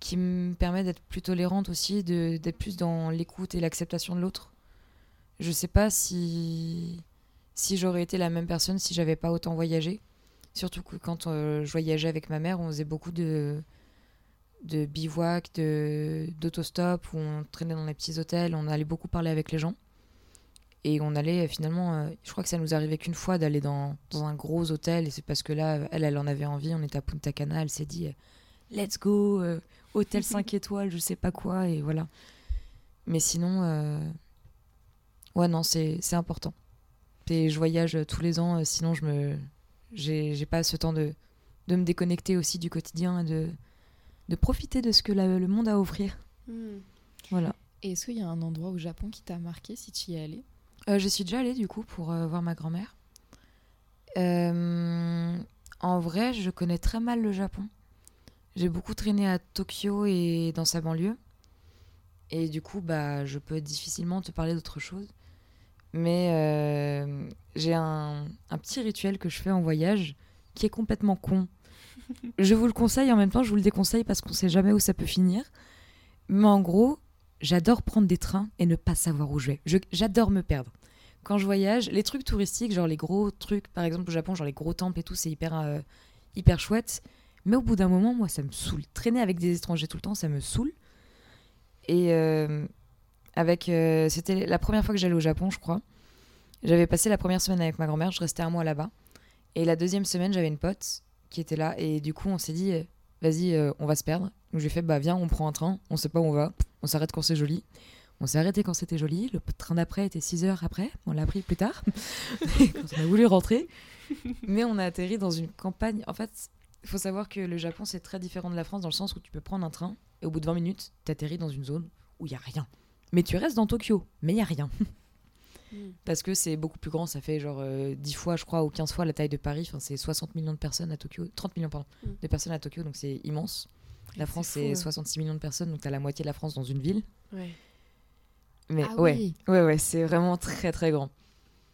qui me permet d'être plus tolérante aussi, d'être plus dans l'écoute et l'acceptation de l'autre. Je sais pas si si j'aurais été la même personne si j'avais pas autant voyagé. Surtout que quand euh, je voyageais avec ma mère, on faisait beaucoup de, de bivouac, de, d'autostop, où on traînait dans les petits hôtels, on allait beaucoup parler avec les gens. Et on allait euh, finalement, euh, je crois que ça nous arrivait qu'une fois d'aller dans, dans un gros hôtel, et c'est parce que là, elle, elle en avait envie, on était à Punta Cana, elle s'est dit, euh, let's go, hôtel 5 étoiles, je sais pas quoi, et voilà. Mais sinon, ouais, non, c'est, important. Et je voyage euh, tous les ans, euh, sinon je me, j'ai, pas ce temps de, de me déconnecter aussi du quotidien et de, de profiter de ce que la- le monde a à offrir. Hmm. Voilà. Et est-ce qu'il y a un endroit au Japon qui t'a marqué si tu y es allé Euh, je suis déjà allée du coup pour euh, voir ma grand-mère. Euh, en vrai, je connais très mal le Japon. J'ai beaucoup traîné à Tokyo et dans sa banlieue. Et du coup, bah, je peux difficilement te parler d'autre chose. Mais euh, j'ai un, un petit rituel que je fais en voyage qui est complètement con. je vous le conseille en même temps, je vous le déconseille parce qu'on sait jamais où ça peut finir. Mais en gros, j'adore prendre des trains et ne pas savoir où je vais. J'adore me perdre. Quand je voyage, les trucs touristiques, genre les gros trucs, par exemple au Japon, genre les gros temples et tout, c'est hyper, euh, hyper chouette. Mais au bout d'un moment, moi, ça me saoule. Traîner avec des étrangers tout le temps, ça me saoule. Et euh, euh, c'était la première fois que j'allais au Japon, je crois. J'avais passé la première semaine avec ma grand-mère, je restais un mois là-bas. Et la deuxième semaine, j'avais une pote qui était là. Et du coup, on s'est dit, euh, vas-y, euh, on va se perdre. Donc j'ai fait, bah viens, on prend un train, on sait pas où on va, on s'arrête quand c'est joli. On s'est arrêté quand c'était joli. Le train d'après était 6 heures après. On l'a pris plus tard. quand on a voulu rentrer. Mais on a atterri dans une campagne. En fait, il faut savoir que le Japon, c'est très différent de la France dans le sens où tu peux prendre un train et au bout de 20 minutes, tu atterris dans une zone où il y a rien. Mais tu restes dans Tokyo, mais il y a rien. Hmm. Parce que c'est beaucoup plus grand. Ça fait genre euh, 10 fois, je crois, ou 15 fois la taille de Paris. Enfin, c'est 60 millions de personnes à Tokyo. 30 millions, pardon, Mm. de personnes à Tokyo. Donc c'est immense. La France, c'est hein. 66 millions de personnes. Donc tu as la moitié de la France dans une ville. Ouais. Mais Ah ouais, oui. ouais, ouais, c'est vraiment très très grand.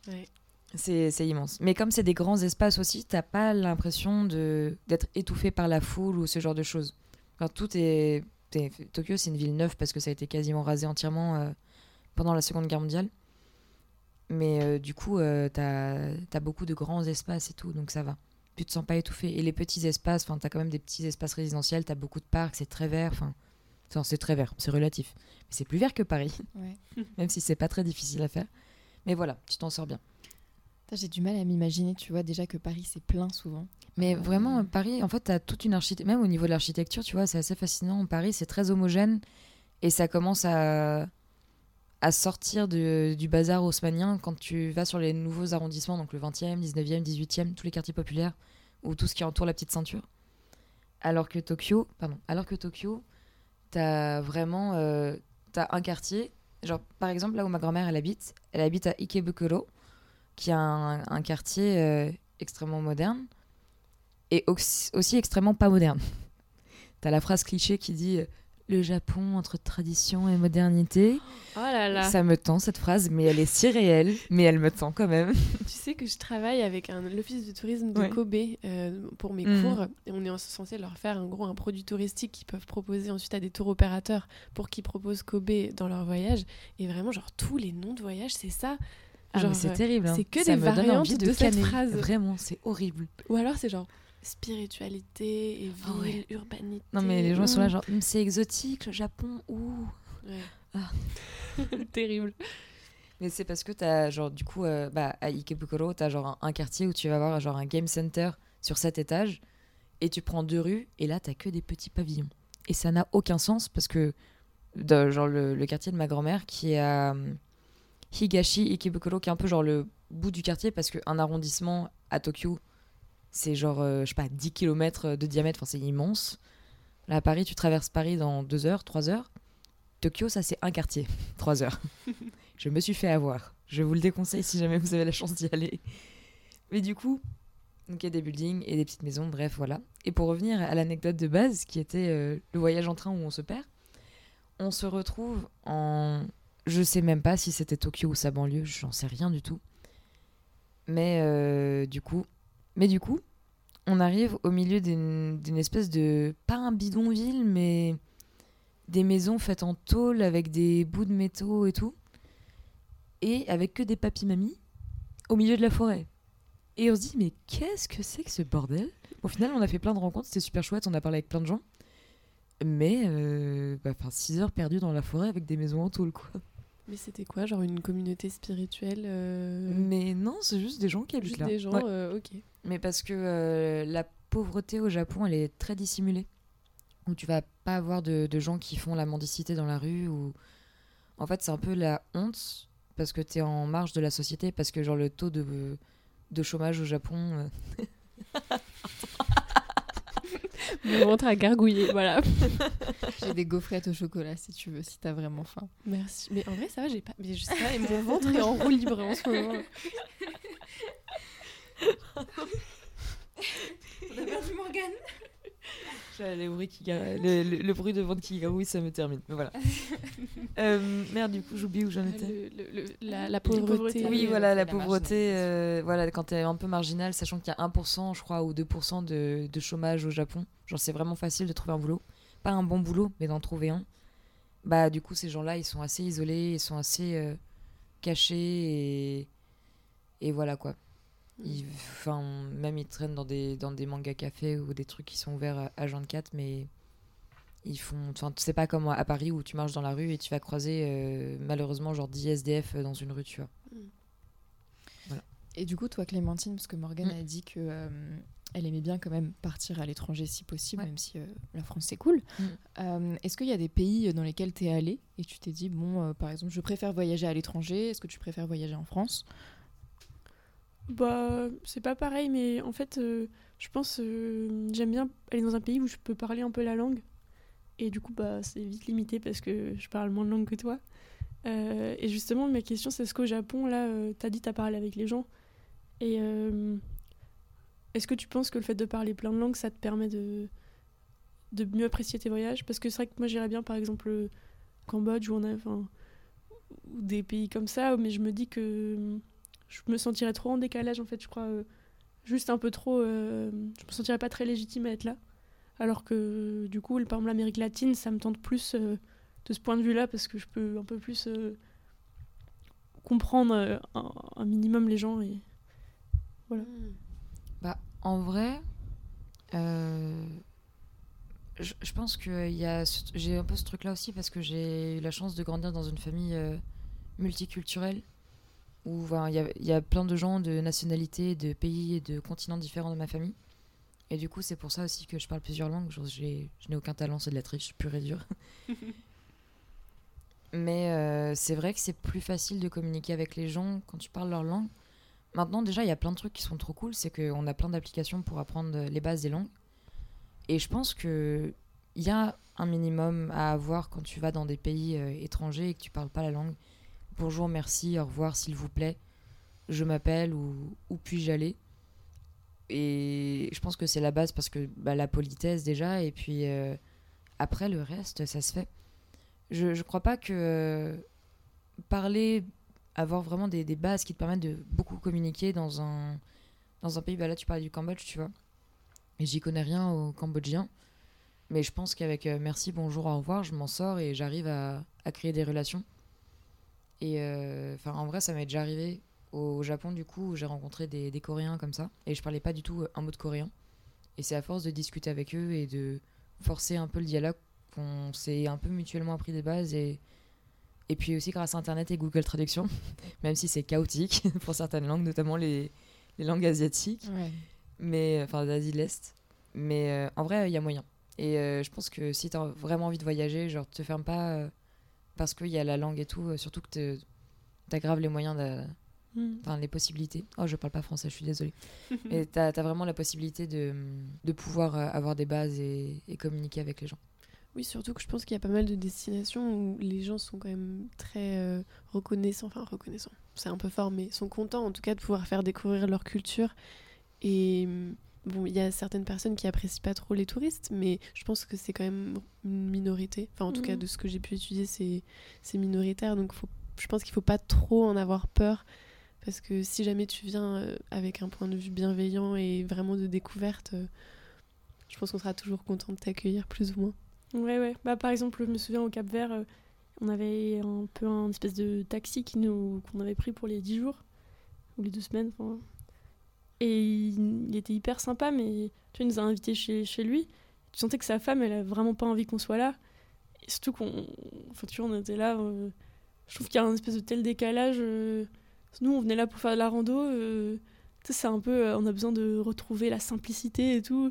Ouais. C'est immense. Mais comme c'est des grands espaces aussi, t'as pas l'impression d'être étouffé par la foule ou ce genre de choses. Enfin, tout est, Tokyo, c'est une ville neuve parce que ça a été quasiment rasé entièrement euh, pendant la Seconde Guerre mondiale. Mais euh, du coup, euh, t'as as beaucoup de grands espaces et tout, donc ça va. Tu te sens pas étouffé. Et les petits espaces, enfin, t'as quand même des petits espaces résidentiels, t'as beaucoup de parcs, c'est très vert. Enfin, c'est très vert, c'est relatif. Mais c'est plus vert que Paris, Ouais. même si c'est pas très difficile à faire. Mais voilà, tu t'en sors bien. J'ai du mal à m'imaginer, tu vois, déjà que Paris c'est plein souvent. Mais Euh, vraiment, Paris, en fait, t'as toute une architecture. Même au niveau de l'architecture, tu vois, c'est assez fascinant. Paris, c'est très homogène et ça commence à, à sortir de- du bazar haussmannien quand tu vas sur les nouveaux arrondissements, donc le 20e, 19e, 18e, tous les quartiers populaires ou tout ce qui entoure la petite ceinture. Alors que Tokyo, pardon, alors que Tokyo, t'as vraiment euh, t'as un quartier. Genre, par exemple, là où ma grand-mère elle habite, elle habite à Ikebukuro, qui est un, un quartier euh, extrêmement moderne et aussi, aussi extrêmement pas moderne. T'as la phrase cliché qui dit euh, le Japon entre tradition et modernité. Oh là là. Ça me tend cette phrase, mais elle est si réelle, mais elle me tend quand même. Tu sais que je travaille avec l'office de tourisme de Ouais. Kobe euh, pour mes Mhm. cours et on est censé leur faire en gros un produit touristique qu'ils peuvent proposer ensuite à des tours opérateurs pour qu'ils proposent Kobe dans leur voyage et vraiment genre tous les noms de voyage c'est ça Ah, c'est euh, terrible. hein. c'est que Ça des me donne variantes envie de cette canner. phrase. Vraiment, c'est horrible. ou alors c'est genre spiritualité et ville Ah ouais. urbanité Non, mais les gens sont là, Ouh. genre, Hum, c'est exotique, le Japon, ouh. Ouais. Ah. terrible Mais c'est parce que t'as, genre, du coup, euh, bah, à Ikebukuro, t'as genre un, un quartier où tu vas avoir genre un game center sur sept étages et tu prends deux rues et là, t'as que des petits pavillons. Et ça n'a aucun sens parce que, de- genre, le, le quartier de ma grand-mère qui est à euh, Higashi Ikebukuro, qui est un peu genre le bout du quartier parce qu'un arrondissement à Tokyo, c'est genre, euh, je sais pas, 10 km de diamètre, enfin, c'est immense. Là, à Paris, tu traverses Paris dans deux heures, trois heures. Tokyo, ça, c'est un quartier, trois heures. Je me suis fait avoir. Je vous le déconseille si jamais vous avez la chance d'y aller. Mais du coup, donc il y a des buildings et des petites maisons, bref, voilà. Et pour revenir à l'anecdote de base, qui était euh, le voyage en train où on se perd, on se retrouve en. Je sais même pas si c'était Tokyo ou sa banlieue, j'en sais rien du tout. Mais euh, du coup. Mais du coup, on arrive au milieu d'une espèce de. Pas un bidonville, mais. Des maisons faites en tôle avec des bouts de métaux et tout et avec que des papy-mamies au milieu de la forêt. Et on se dit, mais qu'est-ce que c'est que ce bordel? Au final, on a fait plein de rencontres, c'était super chouette, on a parlé avec plein de gens. Mais, euh, bah, 6 heures perdues dans la forêt avec des maisons en tôle, quoi. Mais c'était quoi, genre une communauté spirituelle euh, Mais non, c'est juste des gens qui habitent Juste là. des gens, Ouais. euh, ok. Mais parce que euh, la pauvreté au Japon, elle est très dissimulée. Où tu vas pas avoir de, de gens qui font la mendicité dans la rue. Ou... En fait, c'est un peu la honte parce que tu es en marge de la société. Parce que, genre, le taux de, de chômage au Japon. Mon ventre a gargouillé, voilà. J'ai des gaufrettes au chocolat si tu veux, si t'as vraiment faim. Merci. Mais en vrai, ça va, j'ai pas. Mais je sais pas, et mon ventre est en roue libre en ce moment. On a perdu Morgane. Le bruit, qui gar- le, le- le bruit de ventre qui gargouille, ça me termine. Mais voilà. Euh, merde, du coup, j'oublie où j'en étais. Le- le- le- la, la pauvreté. pauvreté. Oui, voilà, la la pauvreté, euh, voilà, quand t'es un peu marginal, sachant qu'il y a 1%, je crois, ou 2% de, de chômage au Japon, genre c'est vraiment facile de trouver un boulot. Pas un bon boulot, mais d'en trouver un. Bah, du coup, ces gens-là, ils sont assez isolés, ils sont assez euh, cachés, et, et voilà quoi. Ils, enfin, même ils traînent dans des, dans des mangas cafés ou des trucs qui sont ouverts à, à 24, mais ils font. Enfin, c'est pas comme à Paris où tu marches dans la rue et tu vas croiser euh, malheureusement genre 10 SDF dans une rue, tu vois. Et du coup, toi, Clémentine, parce que Morgane Mm. a dit que euh, elle aimait bien quand même partir à l'étranger si possible, Ouais. même si euh, la France c'est cool. Mm. Euh, Est-ce qu'il y a des pays dans lesquels tu es allé et tu t'es dit, bon, euh, par exemple, je préfère voyager à l'étranger, est-ce que tu préfères voyager en France? Bah, c'est pas pareil, mais en fait, euh, je pense euh, j'aime bien aller dans un pays où je peux parler un peu la langue. Et du coup, bah, c'est vite limité parce que je parle moins de langue que toi. Euh, et justement, ma question, c'est est-ce qu'au Japon, là, t'as dit t'as parlé avec les gens? Et est-ce que tu penses que le fait de parler plein de langues, ça te permet de, de mieux apprécier tes voyages? Parce que c'est vrai que moi, j'irais bien, par exemple, le Cambodge, où on a, ou des pays comme ça, mais je me dis que je me sentirais trop en décalage en fait je crois euh, juste un peu trop euh, je me sentirais pas très légitime à être là alors que du coup par exemple l'Amérique latine ça me tente plus euh, de ce point de vue là parce que je peux un peu plus comprendre un, minimum les gens et Voilà. Mm. Bah, en vrai, je, pense que j'ai un peu ce truc-là aussi parce que j'ai eu la chance de grandir dans une famille multiculturelle où il y, a, y a plein de gens de nationalités, de pays et de continents différents dans ma famille. Et du coup, c'est pour ça aussi que je parle plusieurs langues. Genre, je n'ai aucun talent, c'est de la triche pure et dure. Mais euh, c'est vrai que c'est plus facile de communiquer avec les gens quand tu parles leur langue. Maintenant, déjà, il y a plein de trucs qui sont trop cool. C'est qu'on a plein d'applications pour apprendre les bases des langues. Et je pense que il y a un minimum à avoir quand tu vas dans des pays euh, étrangers et que tu parles pas la langue. Bonjour, merci, au revoir, s'il vous plaît. Je m'appelle ou où puis-je aller? Et je pense que c'est la base parce que bah, la politesse déjà. Et puis euh, après, le reste, ça se fait. Je, je crois pas que euh, parler avoir vraiment des, bases qui te permettent de beaucoup communiquer dans un, dans un pays. Bah là, tu parlais du Cambodge, tu vois. Et j'y connais rien au cambodgien. Mais je pense qu'avec euh, merci, bonjour, au revoir, je m'en sors et j'arrive à créer des relations. Et euh, enfin, en vrai, ça m'est déjà arrivé au Japon, du coup, où j'ai rencontré des, des Coréens comme ça. Et je parlais pas du tout euh, un mot de coréen. Et c'est à force de discuter avec eux et de forcer un peu le dialogue qu'on s'est un peu mutuellement appris des bases. Et, et puis aussi grâce à Internet et Google Traduction, même si c'est chaotique pour certaines langues, notamment les, les langues asiatiques Ouais. mais enfin d'Asie de l'Est. Mais euh, en vrai, il y a moyen. Et euh, je pense que si tu as vraiment envie de voyager, genre te ferme pas euh, parce qu'il y a la langue et tout, euh, surtout que grave les moyens, de, Mm. enfin les possibilités. Oh, je parle pas français, je suis désolée. et tu as, vraiment la possibilité de, de pouvoir euh, avoir des bases et, et communiquer avec les gens. Oui, surtout que je pense qu'il y a pas mal de destinations où les gens sont quand même très euh, reconnaissants, enfin reconnaissants, c'est un peu fort, mais sont contents en tout cas de pouvoir faire découvrir leur culture. Et bon, il y a certaines personnes qui apprécient pas trop les touristes, mais je pense que c'est quand même une minorité. Enfin, en tout cas, Mhm. de ce que j'ai pu étudier, c'est minoritaire, donc faut, je pense qu'il faut pas trop en avoir peur. Parce que si jamais tu viens euh, avec un point de vue bienveillant et vraiment de découverte, euh, je pense qu'on sera toujours content de t'accueillir, plus ou moins. Ouais, ouais. Bah, par exemple, je me souviens au Cap Vert, euh, on avait un peu un espèce de taxi qu'on avait pris pour les 10 jours. ou les deux semaines. enfin. Et il, il était hyper sympa, mais tu vois, il nous a invités chez, chez lui. Tu sentais que sa femme, elle a vraiment pas envie qu'on soit là. Et surtout qu'on. Enfin, tu vois, on était là. euh, je trouve qu'il y a un espèce de tel décalage. euh, nous, on venait là pour faire de la rando. euh, tu sais, c'est un peu. euh, on a besoin de retrouver la simplicité et tout.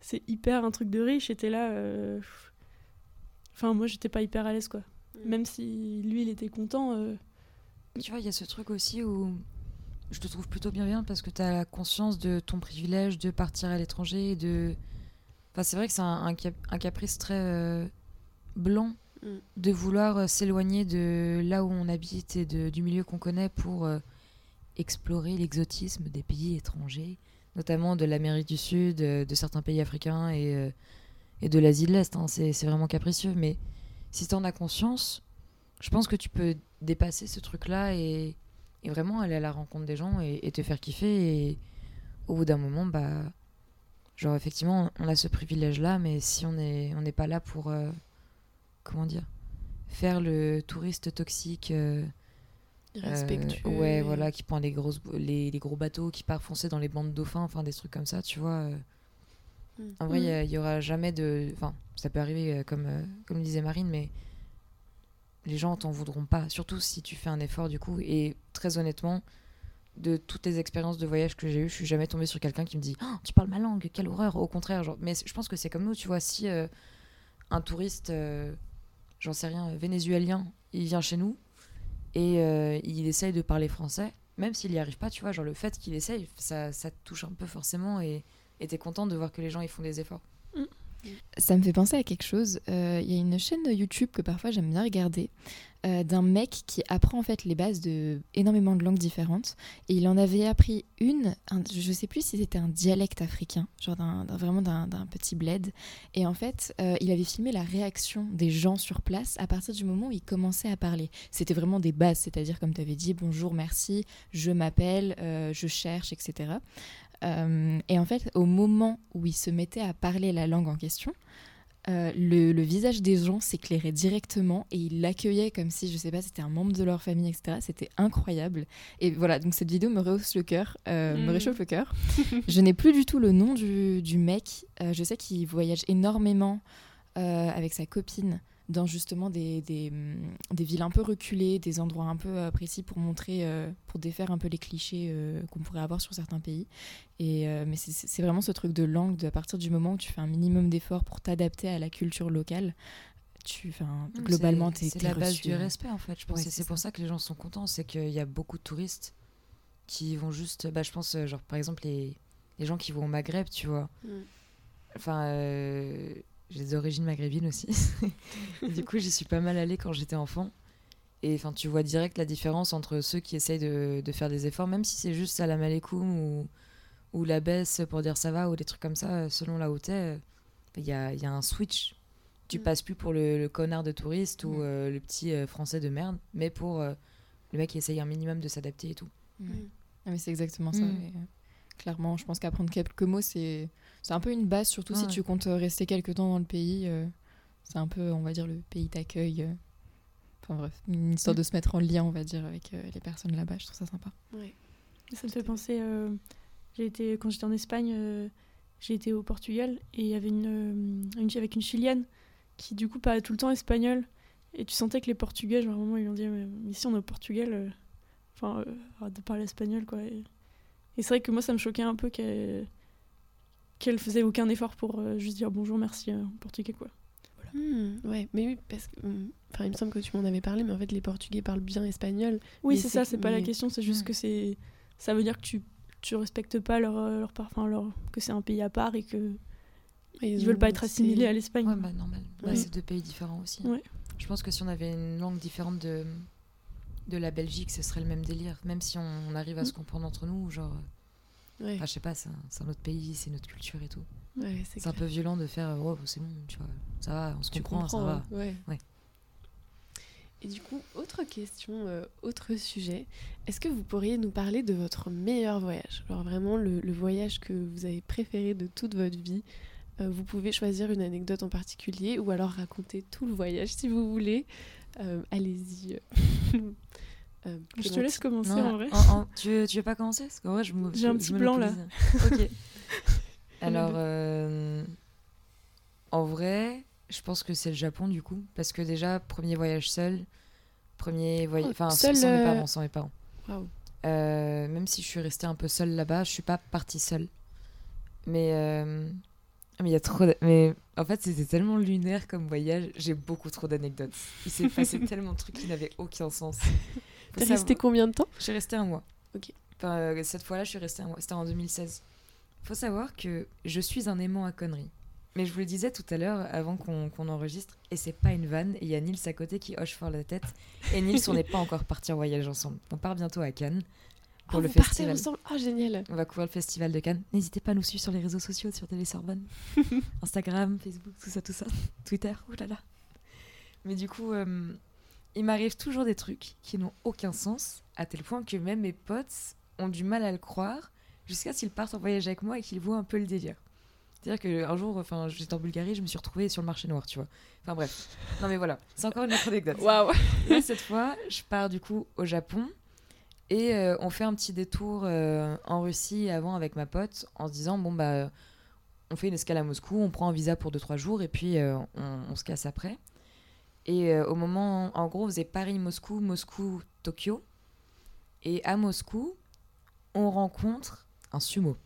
C'est hyper un truc de riche. Et t'es là. Enfin, moi, j'étais pas hyper à l'aise, quoi. Même si lui, il était content. Tu vois, il y a ce truc aussi où je te trouve plutôt bienveillante parce que tu as la conscience de ton privilège de partir à l'étranger et de. Enfin, c'est vrai que c'est un, un cap- un caprice très euh, blanc Mm. de vouloir euh, s'éloigner de là où on habite et de- du milieu qu'on connaît pour euh, explorer l'exotisme des pays étrangers, notamment de l'Amérique du Sud, de certains pays africains et, euh, et de l'Asie de l'Est. hein. C'est c'est vraiment capricieux. Mais si tu en as conscience, je pense que tu peux dépasser ce truc-là et, et vraiment aller à la rencontre des gens et, et te faire kiffer. Et au bout d'un moment, bah, genre effectivement, on a ce privilège-là, mais si on n'est on n'est pas là pour, euh, comment dire, faire le touriste toxique, euh, euh, Irrespectueux. ouais, voilà, qui prend les, grosses, les, les gros bateaux, qui part foncer dans les bandes de dauphins, enfin des trucs comme ça, tu vois. Mm. En vrai, il y Mm. a- il y, aura jamais de. Enfin, ça peut arriver comme, comme disait Marine, mais les gens t'en voudront pas, surtout si tu fais un effort du coup. Et très honnêtement, de toutes les expériences de voyage que j'ai eues, je suis jamais tombée sur quelqu'un qui me dit Oh, Tu parles ma langue, quelle horreur Au contraire, mais je pense que c'est comme nous, tu vois, si euh, un touriste, euh, j'en sais rien, vénézuélien, il vient chez nous et euh, il essaye de parler français, même s'il n'y arrive pas, tu vois, genre le fait qu'il essaye, ça, ça te touche un peu forcément et et t'es content de voir que les gens ils font des efforts. Ça me fait penser à quelque chose. Euh, Il y a une chaîne YouTube que parfois j'aime bien regarder euh, d'un mec qui apprend en fait les bases de énormément de langues différentes. Et il en avait appris une, un- je sais plus si c'était un dialecte africain, genre vraiment d'un petit bled. Et en fait, euh, il avait filmé la réaction des gens sur place à partir du moment où il commençait à parler. C'était vraiment des bases, c'est-à-dire comme tu avais dit, bonjour, merci, je m'appelle, je cherche, etc. Euh, et en fait, au moment où il se mettait à parler la langue en question, euh, le, le visage des gens s'éclairait directement et ils l'accueillaient comme si, je sais pas, c'était un membre de leur famille, etc. C'était incroyable. Et voilà, donc cette vidéo me rehausse le cœur, euh, me Mm. réchauffe le cœur. je n'ai plus du tout le nom du, du mec. Je sais qu'il voyage énormément avec sa copine dans justement des, des, hum, des villes un peu reculées, des endroits un peu euh, précis pour montrer, euh, pour défaire un peu les clichés euh, qu'on pourrait avoir sur certains pays. Et, euh, mais c'est- c'est vraiment ce truc de langue, de, à partir du moment où tu fais un minimum d'efforts pour t'adapter à la culture locale, tu, enfin, globalement, t'es c'est t'es la base du respect en fait. Je pense Ouais, et c'est c'est pour ça que les gens sont contents, c'est qu'il y a beaucoup de touristes qui vont juste, bah je pense genre par exemple les les gens qui vont au Maghreb, tu vois. Mm. Enfin, euh, j'ai des origines maghrébines aussi. du coup, j'y suis pas mal allée quand j'étais enfant. Et enfin, tu vois direct la différence entre ceux qui essayent de, de faire des efforts, même si c'est juste salam alaikum ou, ou la baisse pour dire ça va ou des trucs comme ça, selon là où t'es. Il y a, il y a un switch. Tu Mm. passes plus pour le, le connard de touriste ou Mm. euh, le petit euh, français de merde, mais pour euh, le mec qui essaye un minimum de s'adapter et tout. Mm. Ah, mais c'est exactement ça. Mm. et, euh, clairement, je pense qu'apprendre quelques mots, c'est c'est un peu une base, surtout si Ouais. tu comptes euh, rester quelques temps dans le pays. euh, c'est un peu, on va dire, le pays d'accueil. euh. Enfin bref, une histoire de se mettre en lien, on va dire, avec euh, les personnes là-bas. Je trouve ça sympa. Ouais. Ça me fait penser. euh, j'ai été quand j'étais en Espagne, euh, j'ai été au Portugal et il y avait une, une fille avec une chilienne qui du coup parlait tout le temps espagnol et tu sentais que les Portugais, genre à un moment ils lui ont dit mais, ici on est au Portugal, euh, enfin euh, arrête de parler espagnol quoi. Et, et c'est vrai que moi ça me choquait un peu qu'elle qu'elle faisait aucun effort pour euh, juste dire bonjour merci euh, en portugais quoi. Hmm, ouais, mais oui, parce que. hmm, Enfin, il me semble que tu m'en avais parlé, mais en fait, les Portugais parlent bien espagnol. Oui c'est ça, c'est pas la question, c'est juste Mm. que c'est ça veut dire que tu tu respectes pas leur euh, leur enfin, leur que c'est un pays à part et que Et ils veulent pas être assimilés à l'Espagne. Ouais, bah normal. Bah, Ouais. c'est deux pays différents aussi. Ouais. Je pense que si on avait une langue différente de, de la Belgique, ce serait le même délire. Même si on, on arrive à se comprendre entre nous, genre, Ouais, enfin, je sais pas, c'est un, autre pays, c'est notre culture et tout. ouais, c'est un peu violent de faire, oh, c'est bon, tu vois, ça va, on se Tu comprend, ça comprends, va. hein, ouais. Ouais. Et du coup, autre question, euh, autre sujet. Est-ce que vous pourriez nous parler de votre meilleur voyage? Genre vraiment le, le voyage que vous avez préféré de toute votre vie Euh, Vous pouvez choisir une anecdote en particulier ou alors raconter tout le voyage si vous voulez. Euh, Allez-y. Euh, Je te laisse commencer Non, en vrai. en- en- tu, veux, tu veux pas commencer? Parce qu'en vrai, je me- J'ai un petit blanc, là. ok. Alors, euh, en vrai, je pense que c'est le Japon du coup. Parce que déjà, premier voyage seul. Premier voyage. Oh, Enfin, seul, sans mes euh, parents, sans mes parents. Euh, même si je suis restée un peu seule là-bas, je suis pas partie seule. Mais euh, ah, mais il y a trop. de- Mais en fait, c'était tellement lunaire comme voyage. J'ai beaucoup trop d'anecdotes. Il s'est passé tellement de trucs qui n'avaient aucun sens. T'es resté combien de temps Je suis restée un mois. Ok. Enfin, euh, cette fois-là, je suis restée un mois. C'était en 2016. Faut savoir que je suis un aimant à conneries. Mais je vous le disais tout à l'heure, avant qu'on enregistre, et c'est pas une vanne, et il y a Nils à côté qui hoche fort la tête. Et Nils, on n'est pas encore partis en voyage ensemble. On part bientôt à Cannes pour Oh, le vous festival. ensemble Oh, génial. On va couvrir le festival de Cannes. N'hésitez pas à nous suivre sur les réseaux sociaux, sur Télé Sorbonne. Instagram, Facebook, tout ça, tout ça. Twitter, oh là là. Mais du coup, euh, il m'arrive toujours des trucs qui n'ont aucun sens, à tel point que même mes potes ont du mal à le croire, jusqu'à ce qu'ils partent en voyage avec moi et qu'ils voient un peu le délire. C'est-à-dire qu'un jour, enfin, j'étais en Bulgarie, je me suis retrouvée sur le marché noir, tu vois. Enfin bref. Non mais voilà, c'est encore une autre anecdote. Waouh. Cette fois, je pars du coup au Japon et euh, on fait un petit détour euh, en Russie avant avec ma pote en se disant bon bah on fait une escale à Moscou, on prend un visa pour 2-3 jours et puis euh, on, on se casse après. Et euh, au moment, en gros, on faisait Paris-Moscou, Moscou-Tokyo. Et à Moscou, on rencontre un sumo.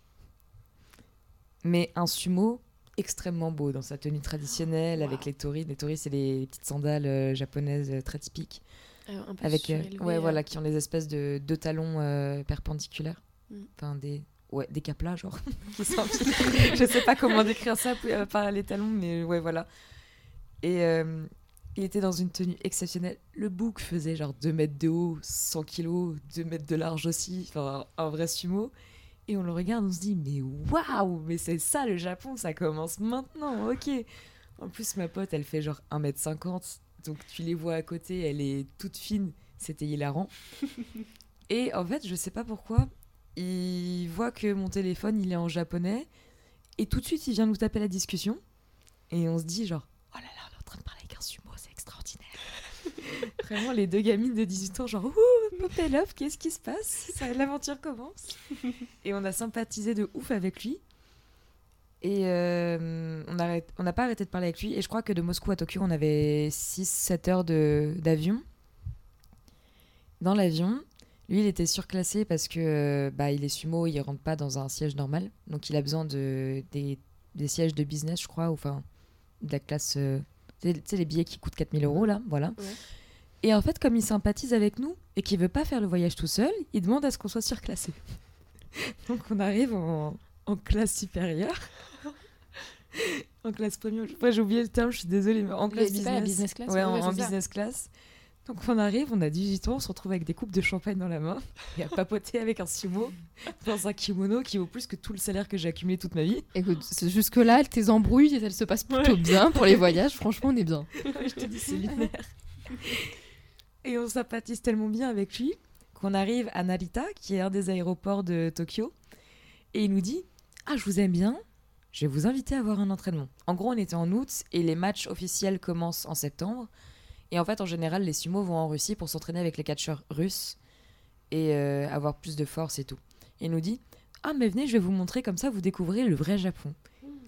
Mais un sumo extrêmement beau dans sa tenue traditionnelle avec les toris. Les toris, c'est les petites sandales euh, japonaises euh, très typiques Euh, un peu avec ouais voilà qui ont des espèces de deux talons perpendiculaires Mm. enfin des ouais des caplas genre qui je sais pas comment décrire ça à part les talons mais ouais voilà et euh, il était dans une tenue exceptionnelle. Le bouc faisait genre 2 mètres de haut 100 kilos 2 mètres de large aussi enfin un vrai sumo. Et on le regarde on se dit mais waouh mais c'est ça le Japon ça commence maintenant ok. En plus ma pote elle fait genre 1m50 donc tu les vois à côté elle est toute fine c'était hilarant. Et en fait je sais pas pourquoi il voit que mon téléphone il est en japonais et tout de suite il vient nous taper la discussion et on se dit genre oh là là on est en train de parler avec un vraiment les deux gamines de 18 ans genre ouh Popelov qu'est-ce qui se passe? L'aventure commence et on a sympathisé de ouf avec lui et euh, on arrête- on n'a pas arrêté de parler avec lui et je crois que de Moscou à Tokyo on avait 6-7 heures d'avion dans l'avion lui, il était surclassé parce que euh, bah, il est sumo, il rentre pas dans un siège normal. Donc, il a besoin de, des, des sièges de business, je crois, ou enfin, de la classe. euh, tu sais- tu sais, les billets qui coûtent 4000 euros, là, voilà. Ouais. Et en fait, comme il sympathise avec nous et qu'il veut pas faire le voyage tout seul, il demande à ce qu'on soit surclassé. Donc, on arrive en, en classe supérieure. en classe premium. J'ai oublié le terme, je suis désolée, mais en classe dit pas la business class Ouais, en, en business class. Donc on arrive, on a 18 ans, on se retrouve avec des coupes de champagne dans la main et à papoter avec un sumo dans un kimono qui vaut plus que tout le salaire que j'ai accumulé toute ma vie. Écoute, jusque-là, tes embrouilles, elles se passent plutôt bien pour les voyages. Franchement, on est bien. je te dis, c'est lunaire. Et on sympathise tellement bien avec lui qu'on arrive à Narita, qui est un des aéroports de Tokyo, et il nous dit Ah, je vous aime bien, je vais vous inviter à voir un entraînement. En gros, on était en août et les matchs officiels commencent en septembre. Et en fait, en général, les sumo vont en Russie pour s'entraîner avec les catcheurs russes et euh, avoir plus de force et tout. Il nous dit Ah, mais venez, je vais vous montrer, comme ça vous découvrez le vrai Japon.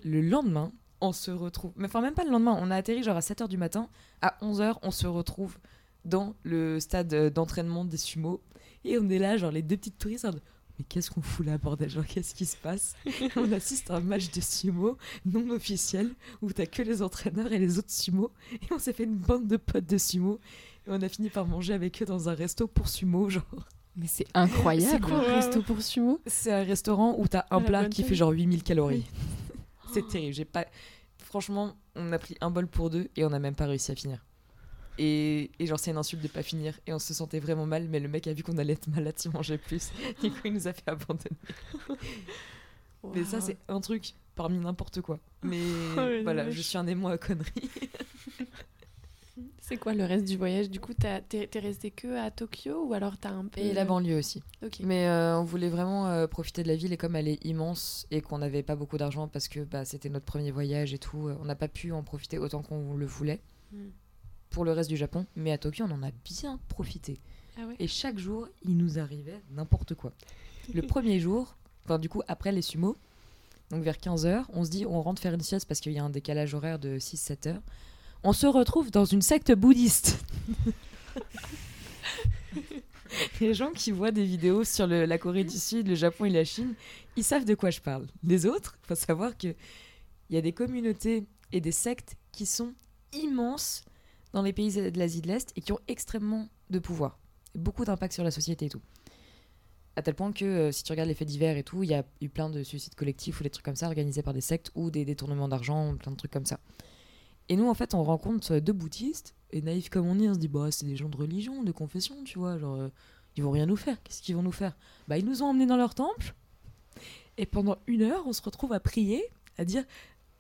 Le lendemain, on se retrouve. Mais enfin, même pas le lendemain, on a atterri genre à 7h du matin. À 11h, on se retrouve dans le stade euh, d'entraînement des sumo. Et on est là, genre les deux petites touristes. Mais qu'est-ce qu'on fout là, bordel Genre, qu'est-ce qui se passe? On assiste à un match de sumo non officiel où t'as que les entraîneurs et les autres sumo. Et on s'est fait une bande de potes de sumo. Et on a fini par manger avec eux dans un resto pour sumo. Genre, Mais c'est incroyable. C'est quoi un resto pour sumo? c'est un restaurant où t'as un la plat qui fait genre 8000 calories. C'est terrible. J'ai pas. Franchement, on a pris un bol pour deux et on n'a même pas réussi à finir. Et, et genre, c'est une insulte de pas finir. Et on se sentait vraiment mal, mais le mec a vu qu'on allait être malade si on mangeait plus. Du coup, il nous a fait abandonner. Mais ça, c'est un truc parmi n'importe quoi. Mais voilà, je suis un émoi à conneries. C'est quoi le reste du voyage? Du coup, t'es resté que à Tokyo ou alors t'as un peu. Et la banlieue aussi. Ok. Mais euh, on voulait vraiment euh, profiter de la ville et comme elle est immense et qu'on n'avait pas beaucoup d'argent parce que bah, c'était notre premier voyage et tout, euh, on n'a pas pu en profiter autant qu'on le voulait Hmm. Pour le reste du Japon. Mais à Tokyo, on en a bien profité. Ah ouais Et chaque jour, il nous arrivait n'importe quoi. Le premier jour, enfin, du coup, après les sumo, donc vers 15h, on se dit on rentre faire une sieste parce qu'il y a un décalage horaire de 6-7 heures. On se retrouve dans une secte bouddhiste. les gens qui voient des vidéos sur le- la Corée du Sud, le Japon et la Chine, ils savent de quoi je parle. Les autres, il faut savoir qu'il y a des communautés et des sectes qui sont immenses dans les pays de l'Asie de l'Est et qui ont extrêmement de pouvoir. Beaucoup d'impact sur la société et tout. À tel point que euh, si tu regardes les faits divers et tout, il y a eu plein de suicides collectifs ou des trucs comme ça organisés par des sectes ou des détournements d'argent, plein de trucs comme ça. Et nous, en fait, on rencontre euh, deux bouddhistes et naïfs comme on est, on se dit, bah, c'est des gens de religion, de confession, tu vois, genre, euh, ils vont rien nous faire. Qu'est-ce qu'ils vont nous faire? Bah, ils nous ont emmenés dans leur temple et pendant une heure, on se retrouve à prier, à dire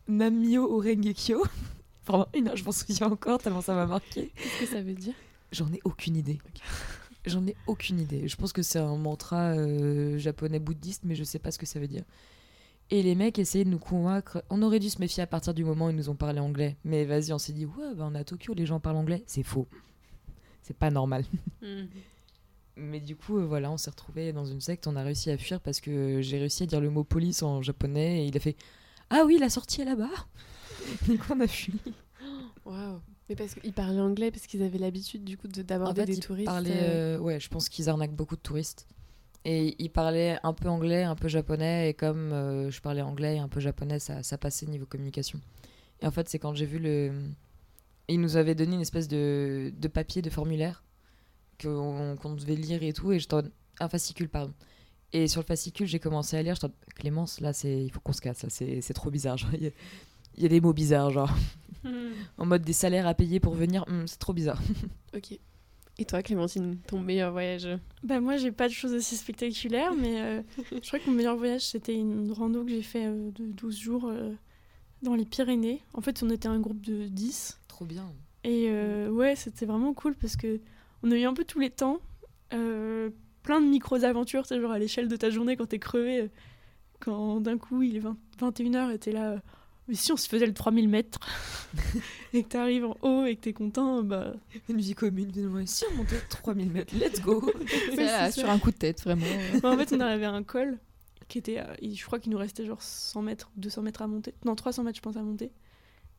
Namyo Orengekyo. Pendant une heure, je m'en souviens encore tellement ça m'a marqué. Qu'est-ce que ça veut dire? J'en ai aucune idée. J'en ai aucune idée. Je pense que c'est un mantra euh, japonais bouddhiste, mais je sais pas ce que ça veut dire. Et les mecs essayaient de nous convaincre. On aurait dû se méfier à partir du moment où ils nous ont parlé anglais. Mais vas-y, on s'est dit, ouais, bah, on est à Tokyo, les gens parlent anglais. C'est faux. C'est pas normal. Mais du coup, euh, voilà, on s'est retrouvés dans une secte. On a réussi à fuir parce que j'ai réussi à dire le mot police en japonais. Et il a fait Ah oui, la sortie est là-bas. Du coup, on a fui. Waouh. Mais parce qu'ils parlaient anglais, parce qu'ils avaient l'habitude du coup de- En d'aborder fait, des ils touristes. parlaient, euh, euh, ouais, je pense qu'ils arnaquent beaucoup de touristes. Et ils parlaient un peu anglais, un peu japonais. Et comme euh, je parlais anglais et un peu japonais, ça, ça passait niveau communication. Et en fait, c'est quand j'ai vu le. Ils nous avaient donné une espèce de, de papier, de formulaire qu'on devait lire et tout. Et j'étais en- un fascicule, pardon. Et sur le fascicule, j'ai commencé à lire. J'étais en- Clémence, là, c'est il faut qu'on se casse. c'est trop bizarre. genre, Il y, a- des mots bizarres, genre. En mode des salaires à payer pour venir. hum, c'est trop bizarre. Ok. Et toi, Clémentine, ton meilleur voyage Bah moi j'ai pas de choses aussi spectaculaires mais euh, je crois que mon meilleur voyage c'était une rando que j'ai fait euh, de 12 jours euh, dans les Pyrénées. En fait on était un groupe de 10 Trop bien. et euh, ouais c'était vraiment cool parce que on a eu un peu tous les temps, euh, plein de micros aventures, c'est genre à l'échelle de ta journée quand t'es crevé, quand d'un coup il est 20 21h et t'es là, euh, mais si on se faisait le 3000 mètres et que t'arrives en haut et que t'es content, bah Une vie commune, finalement. Si on montait 3000 mètres, let's go là, sur ça. un coup de tête, vraiment. Bah, en fait, on arrivait à un col qui était. à- je crois qu'il nous restait genre 100 mètres, 200 mètres à monter. Non, 300 mètres, je pense, à monter.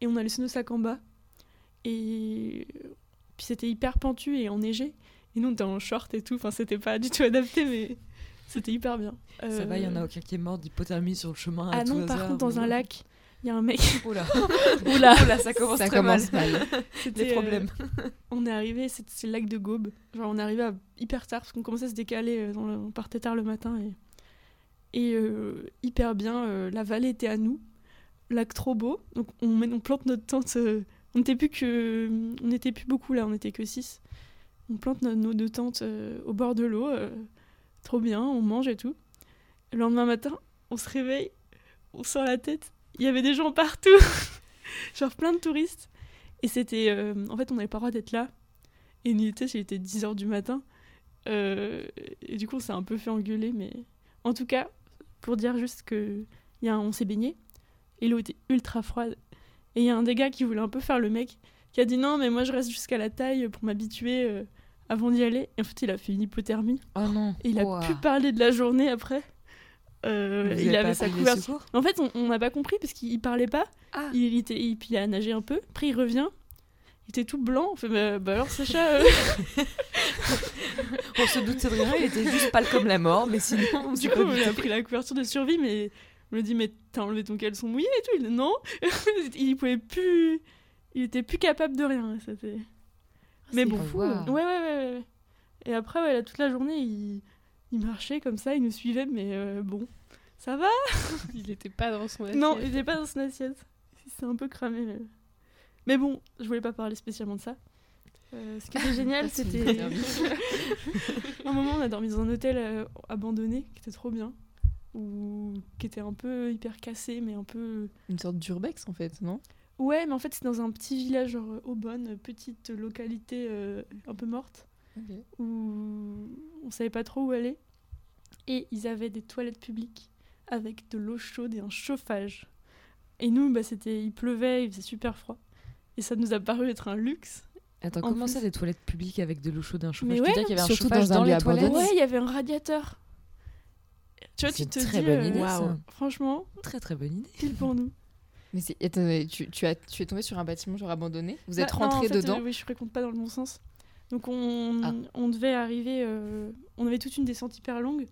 Et on a laissé nos sacs en bas. Et puis c'était hyper pentu et enneigé. Et nous, on était en short et tout. Enfin, c'était pas du tout adapté, mais c'était hyper bien. Ça va, il y en a Euh, aucun qui est mort d'hypothermie sur le chemin. à Ah tout non, par hasard, contre, dans un lac, il y a un mec. Oula, Oula Oula, ça commence Ça très commence mal. mal. C'était, Des euh, problèmes. on est arrivé, c'est le lac de Gaube. Genre, on est arrivé à hyper tard parce qu'on commençait à se décaler. euh, dans le- on partait tard le matin et, et euh, hyper bien. euh, la vallée était à nous. Lac trop beau. Donc, on, met- on plante notre tente. euh, on n'était plus que, on n'était plus beaucoup là. On n'était que 6 On plante no- nos deux tentes euh, au bord de l'eau. euh, trop bien. On mange et tout. Le lendemain matin, on se réveille. On sort la tête. Il y avait des gens partout. Genre plein de touristes. Et c'était. euh, en fait, on n'avait pas le droit d'être là. Et il était, il était 10h du matin. Euh, et du coup, on s'est un peu fait engueuler. Mais en tout cas, pour dire juste que y a un- on s'est baigné. Et l'eau était ultra froide. Et il y a un des gars qui voulait un peu faire le mec. Qui a dit non, mais moi je reste jusqu'à la taille pour m'habituer euh, avant d'y aller. Et en fait, il a fait une hypothermie. Oh non. Et il a pu parler de la journée après. Euh, il avait sa couverture. En fait, on- on n'a pas compris parce qu'il il parlait pas. Ah. Il, il était, il, puis il a nagé un peu. Après, il revient. Il était tout blanc. On fait, bah, bah alors, Sacha. euh, On se doute de rien, il était juste pâle comme la mort, mais sinon, on du coup, on a pris la couverture de survie, mais on lui dit, mais t'as enlevé ton caleçon mouillé et tout. Il dit, non. il pouvait plus. Il était plus capable de rien. C'était. Mais c'est bon. fou. Ouais, ouais, ouais, ouais, ouais. Et après, ouais, là, toute la journée, il, il marchait comme ça, il nous suivait, mais euh, bon, ça va? Il était pas dans son assiette. Non, il était pas dans son assiette. C'est un peu cramé. Mais... mais bon, je voulais pas parler spécialement de ça. Euh, ce qui était génial, c'était. un moment, on a dormi dans un hôtel euh, abandonné, qui était trop bien. Ou qui était un peu hyper cassé, mais un peu. Une sorte d'urbex, en fait, non? Ouais, mais en fait, c'est dans un petit village, genre Aubonne, petite localité euh, un peu morte, où on savait pas trop où aller. Et ils avaient des toilettes publiques avec de l'eau chaude et un chauffage. Et nous, bah, c'était, il pleuvait, il faisait super froid. Et ça nous a paru être un luxe. Attends, En comment plus- ça, des toilettes publiques avec de l'eau chaude et un chauffage? Mais Tu veux ouais, dire qu'il y avait un chauffage dans un dans, lieu les toilettes? abandonné. Ouais, il y avait un radiateur. Tu vois, tu te une très dis, bonne euh, idée, waouh, ça. franchement, Très très bonne idée. pile pour nous. Mais attendez, tu, tu, as, tu es tombé sur un bâtiment genre abandonné? Vous êtes Bah, non, en rentré fait, dedans? euh, Oui, je raconte pas dans le bon sens. Donc on, Ah. on devait arriver, euh, on avait toute une descente hyper longue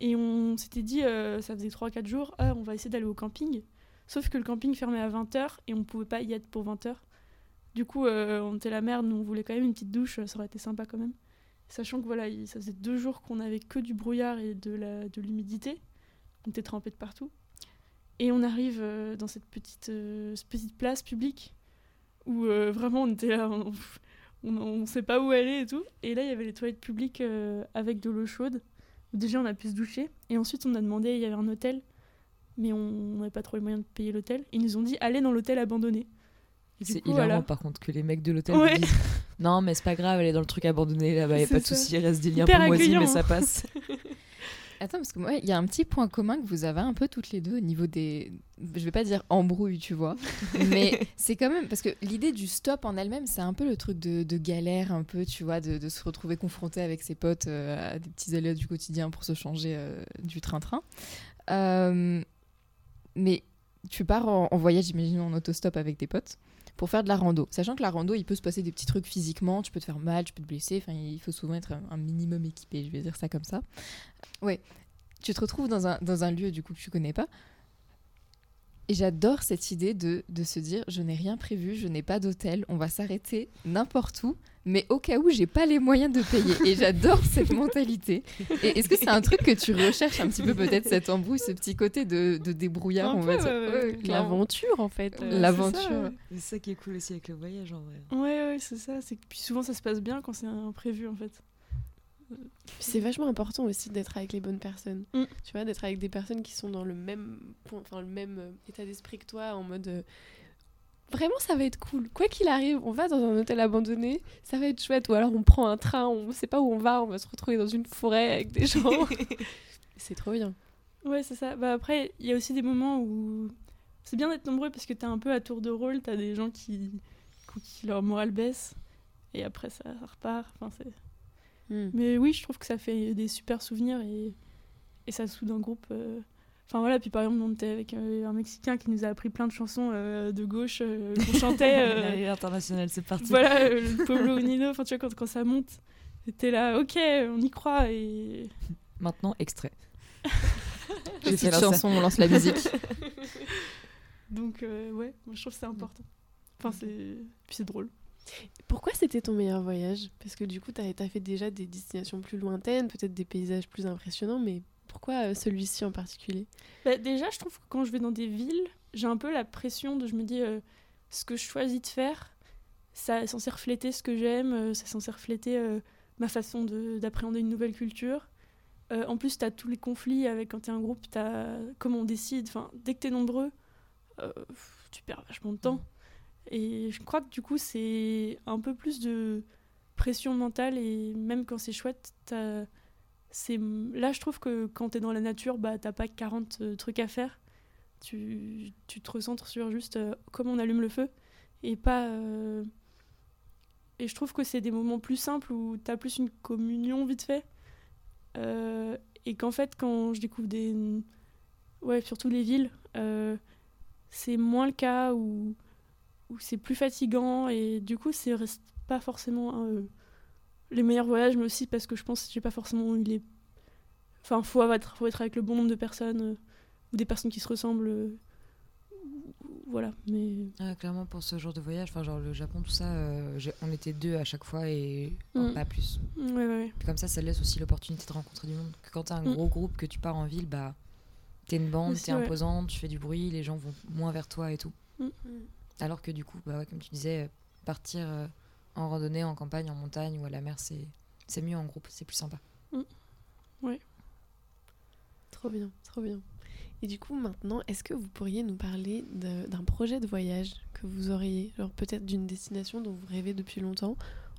et on s'était dit, euh, ça faisait 3-4 jours, ah, on va essayer d'aller au camping. Sauf que le camping fermait à 20h et on pouvait pas y être pour 20h. Du coup, euh, on était la merde, nous on voulait quand même une petite douche, ça aurait été sympa quand même. Sachant que voilà, il- ça faisait deux jours qu'on avait que du brouillard et de la- de l'humidité. On était trempés de partout. Et on arrive dans cette petite, cette petite place publique où vraiment on était là, on, on, on sait pas où aller et tout. Et là, il y avait les toilettes publiques euh, avec de l'eau chaude. Déjà, on a pu se doucher. Et ensuite, on a demandé, il y avait un hôtel, mais on n'avait pas trop les moyens de payer l'hôtel. Ils nous ont dit, allez dans l'hôtel abandonné. C'est hilarant voilà. par contre que les mecs de l'hôtel Ouais. disent Non, mais c'est pas grave, elle est dans le truc abandonné là-bas, y a pas de souci, il reste des liens moisis, accueillant, mais hein. ça passe. Attends, parce que moi, il y a un petit point commun que vous avez un peu toutes les deux au niveau des. Je vais pas dire embrouille, tu vois. mais c'est quand même. Parce que l'idée du stop en elle-même, c'est un peu le truc de, de galère, un peu, tu vois, de, de se retrouver confronté avec ses potes euh, à des petits aléas du quotidien pour se changer euh, du train-train. Euh, mais tu pars en, en voyage, j'imagine, en autostop avec tes potes pour faire de la rando. Sachant que la rando, il peut se passer des petits trucs physiquement, tu peux te faire mal, tu peux te blesser, enfin, il faut souvent être un, minimum équipé, je vais dire ça comme ça. Ouais, tu te retrouves dans un, dans un lieu du coup que tu connais pas. Et j'adore cette idée de, de se dire je n'ai rien prévu, je n'ai pas d'hôtel, on va s'arrêter n'importe où, mais au cas où j'ai pas les moyens de payer. Et j'adore cette mentalité. Et est-ce que c'est un truc que tu recherches un petit peu peut-être cette embrouille, ce petit côté de, de débrouillard, Un on va dire? ouais, ouais. L'aventure en fait. Euh, c'est L'aventure. C'est ça qui est cool aussi avec le voyage en vrai. Ouais, ouais, c'est ça. C'est puis souvent, ça se passe bien quand c'est imprévu, en fait. C'est vachement important aussi d'être avec les bonnes personnes. Mm. Tu vois, d'être avec des personnes qui sont dans le même point, enfin le même euh, état d'esprit que toi, en mode euh, vraiment ça va être cool. Quoi qu'il arrive, on va dans un hôtel abandonné, ça va être chouette. Ou alors on prend un train, on sait pas où on va, on va se retrouver dans une forêt avec des gens. C'est trop bien. Ouais, c'est ça. Bah après, il y a aussi des moments où c'est bien d'être nombreux parce que t'es un peu à tour de rôle, t'as des gens qui, qui leur morale baisse et après ça, ça repart. Enfin, c'est... Mm. Mais oui, je trouve que ça fait des super souvenirs et, et ça soude un groupe. euh. Enfin voilà, puis par exemple, on était avec euh, un Mexicain qui nous a appris plein de chansons euh, de gauche euh, qu'on chantait. euh, L'année internationale, c'est parti. voilà, euh, le Pueblo Unido, enfin tu vois, quand, quand ça monte, t'es là, ok, on y croit et. Maintenant, extrait. Petite fait chanson, on lance la musique. Donc euh, ouais, moi je trouve que c'est important. Enfin, c'est. Puis c'est drôle. Pourquoi c'était ton meilleur voyage? Parce que du coup, t'as as fait déjà des destinations plus lointaines, peut-être des paysages plus impressionnants, mais pourquoi euh, celui-ci en particulier? Bah, déjà, je trouve que quand je vais dans des villes, j'ai un peu la pression de je me dis euh, ce que je choisis de faire, ça est censé refléter ce que j'aime, euh, c'est censé refléter ma façon de- d'appréhender une nouvelle culture. En plus, tu as tous les conflits avec quand tu es un groupe, as, comment on décide, enfin, dès que tu es nombreux, tu perds vachement de temps. Et je crois que du coup, c'est un peu plus de pression mentale et même quand c'est chouette, t'as- c'est là je trouve que quand tu es dans la nature, bah t'as pas 40 euh, trucs à faire. Tu, tu te recentres sur juste euh, comment on allume le feu et pas euh, et je trouve que c'est des moments plus simples où tu as plus une communion vite fait. Euh, et qu'en fait, quand je découvre des. Ouais, surtout les villes, c'est moins le cas où, où c'est plus fatigant et du coup, c'est pas forcément les meilleurs voyages, mais aussi parce que je pense que j'ai pas forcément eu les. Enfin, faut être, faut être avec le bon nombre de personnes euh, ou des personnes qui se ressemblent. euh, voilà, mais. Ah, clairement, pour ce genre de voyage, enfin, genre le Japon, tout ça, euh, on était deux à chaque fois et Mm. pas plus. Ouais, ouais, ouais. Puis comme ça, ça laisse aussi l'opportunité de rencontrer du monde. Que quand t'as un Mm. gros groupe, que tu pars en ville, bah, t'es une bande, t'es imposante, tu fais du bruit, les gens vont moins vers toi et tout. Mm. Alors que du coup, bah, comme tu disais, partir en randonnée, en campagne, en montagne ou à la mer, c'est c'est mieux en groupe, c'est plus sympa. Trop bien, trop bien. Et du coup, maintenant, est-ce que vous pourriez nous parler de- d'un projet de voyage que vous auriez Genre peut-être d'une destination dont vous rêvez depuis longtemps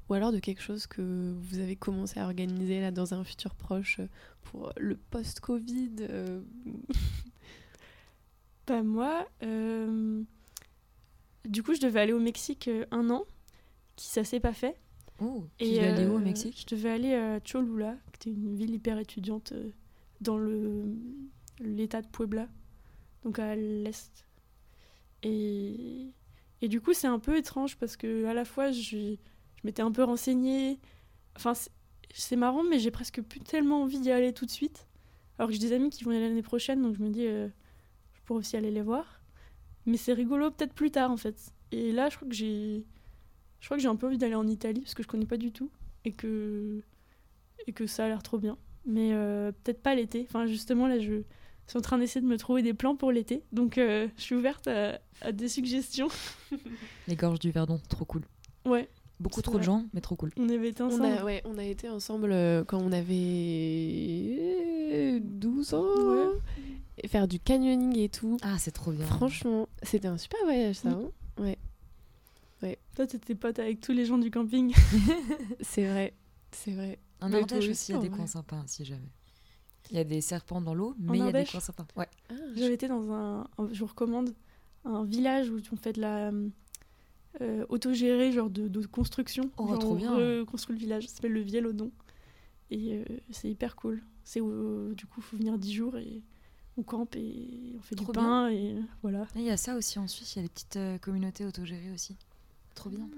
ou alors de quelque chose que vous avez commencé à organiser là dans un futur proche euh, pour le post-Covid euh, Bah moi, euh, du coup, je devais aller au Mexique euh, un an, qui ça s'est pas fait. Oh, Et tu aller où au euh, Mexique? Je devais aller à Cholula, qui était une ville hyper étudiante euh, dans le l'état de Puebla, donc à l'est. Et, et du coup, c'est un peu étrange parce que à la fois, je, je m'étais un peu renseignée. Enfin, c'est- c'est marrant, mais j'ai presque plus tellement envie d'y aller tout de suite. Alors que j'ai des amis qui vont y aller l'année prochaine, donc je me dis, euh, je pourrais aussi aller les voir. Mais c'est rigolo, peut-être plus tard en fait. Et là, je crois que j'ai, je crois que j'ai un peu envie d'aller en Italie parce que je connais pas du tout et que et que ça a l'air trop bien. Mais euh, peut-être pas l'été. Enfin, justement, là, je suis en train d'essayer de me trouver des plans pour l'été. Donc, euh, je suis ouverte à, à des suggestions. Les gorges du Verdon, trop cool. Ouais, Beaucoup trop de gens, mais trop cool. on avait été On ensemble. a, ouais, on a été ensemble euh, quand on avait 12 ans. Ouais. Et faire du canyoning et tout. Ah, c'est trop bien. Franchement, c'était un super voyage ça. Hein. Toi, t'étais pote avec tous les gens du camping. c'est vrai, c'est vrai. En Ardèche aussi, il y a des coins sympas, si jamais. Il y a des serpents dans l'eau, mais il y a des coins sympas. Ouais. Ah, J'avais été dans un, un- je vous recommande, un village où on fait de la euh, autogérée, genre de, de construction. Oh, Genre, trop on bien. reconstruit le village, ça s'appelle le Vielodon. Et euh, c'est hyper cool. C'est où, du coup, il faut venir 10 jours et on campe et on fait Trop du pain et voilà. Et Il y a ça aussi en Suisse, il y a des petites euh, communautés autogérées aussi. Trop bien. Mm.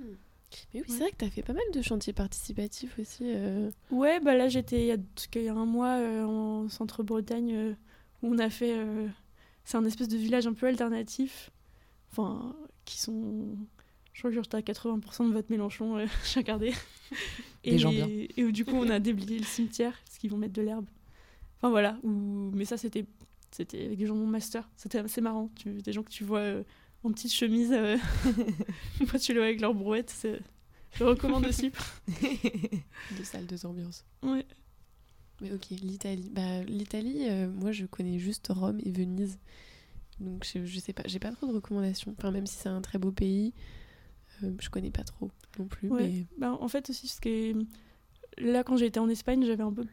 Mais oui, Ouais. c'est vrai que tu as fait pas mal de chantiers participatifs aussi. euh. Ouais, bah là j'étais il y a, il y a un mois euh, en centre-Bretagne euh, où on a fait. euh, c'est un espèce de village un peu alternatif. Enfin, qui sont. Je crois que j'étais à 80% de vote Mélenchon, euh, j'ai regardé. Des gens bien. Et où du coup on a déblayé le cimetière parce qu'ils vont mettre de l'herbe. Enfin voilà. Où... Mais ça c'était c'était avec des gens de mon master. C'était assez marrant. Tu... Des gens que tu vois euh, en petite chemise. Euh... Fois tu les vois avec leur brouette. Je recommande aussi. de salles de ambiance. Ouais. Mais ok, l'Italie. Bah, L'Italie, euh, moi je connais juste Rome et Venise. Donc je, je sais pas, j'ai pas trop de recommandations. Enfin, même si c'est un très beau pays, euh, je connais pas trop non plus. Ouais. Mais... Bah, en fait aussi, ce qui est... là quand j'étais en Espagne, j'avais un peu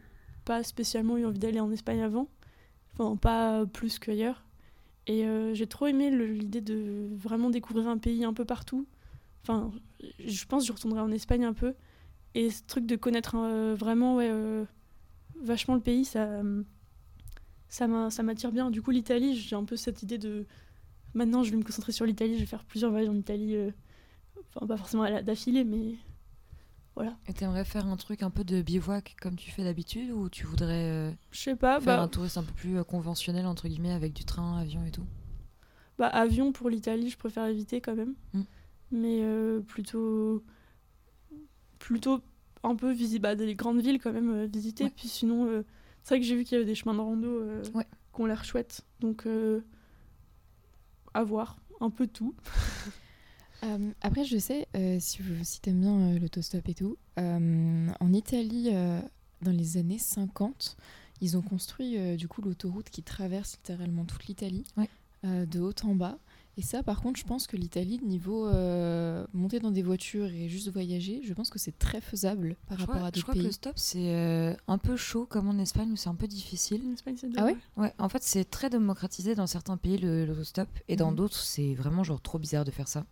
pas spécialement eu envie d'aller en Espagne avant, enfin pas plus qu'ailleurs. Et euh, j'ai trop aimé l'idée de vraiment découvrir un pays un peu partout. Enfin, je pense que je retournerai en Espagne un peu. Et ce truc de connaître euh, vraiment ouais, euh, vachement le pays, ça, ça m'a- ça m'attire bien. Du coup, l'Italie, j'ai un peu cette idée de maintenant je vais me concentrer sur l'Italie, je vais faire plusieurs voyages en Italie. Enfin, pas forcément d'affilée, mais voilà. Et t'aimerais faire un truc un peu de bivouac comme tu fais d'habitude ou tu voudrais euh, Je sais pas, faire bah, un tourisme un peu plus euh, conventionnel entre guillemets avec du train, avion et tout? Bah, avion pour l'Italie, je préfère éviter quand même. Mm. Mais euh, plutôt. Plutôt un peu visiter bah, des grandes villes quand même, visiter. Ouais. Puis sinon, c'est vrai que j'ai vu qu'il y avait des chemins de rando Ouais. qui ont l'air chouettes. Donc, à voir. Un peu tout. Euh, après, je sais, euh, si, vous- si t'aimes bien euh, l'autostop et tout, euh, en Italie, euh, dans les années 50, ils ont construit euh, du coup l'autoroute qui traverse littéralement toute l'Italie, Ouais. euh, de haut en bas. Et ça, par contre, je pense que l'Italie, niveau euh, monter dans des voitures et juste voyager, je pense que c'est très faisable par Je rapport crois, à je d'autres crois que pays. le stop c'est euh, un peu chaud comme en Espagne où c'est un peu difficile. En Espagne, c'est Ah ouais? Ouais, en fait c'est très démocratisé dans certains pays le- l'autostop et dans Mhm. d'autres c'est vraiment genre trop bizarre de faire ça.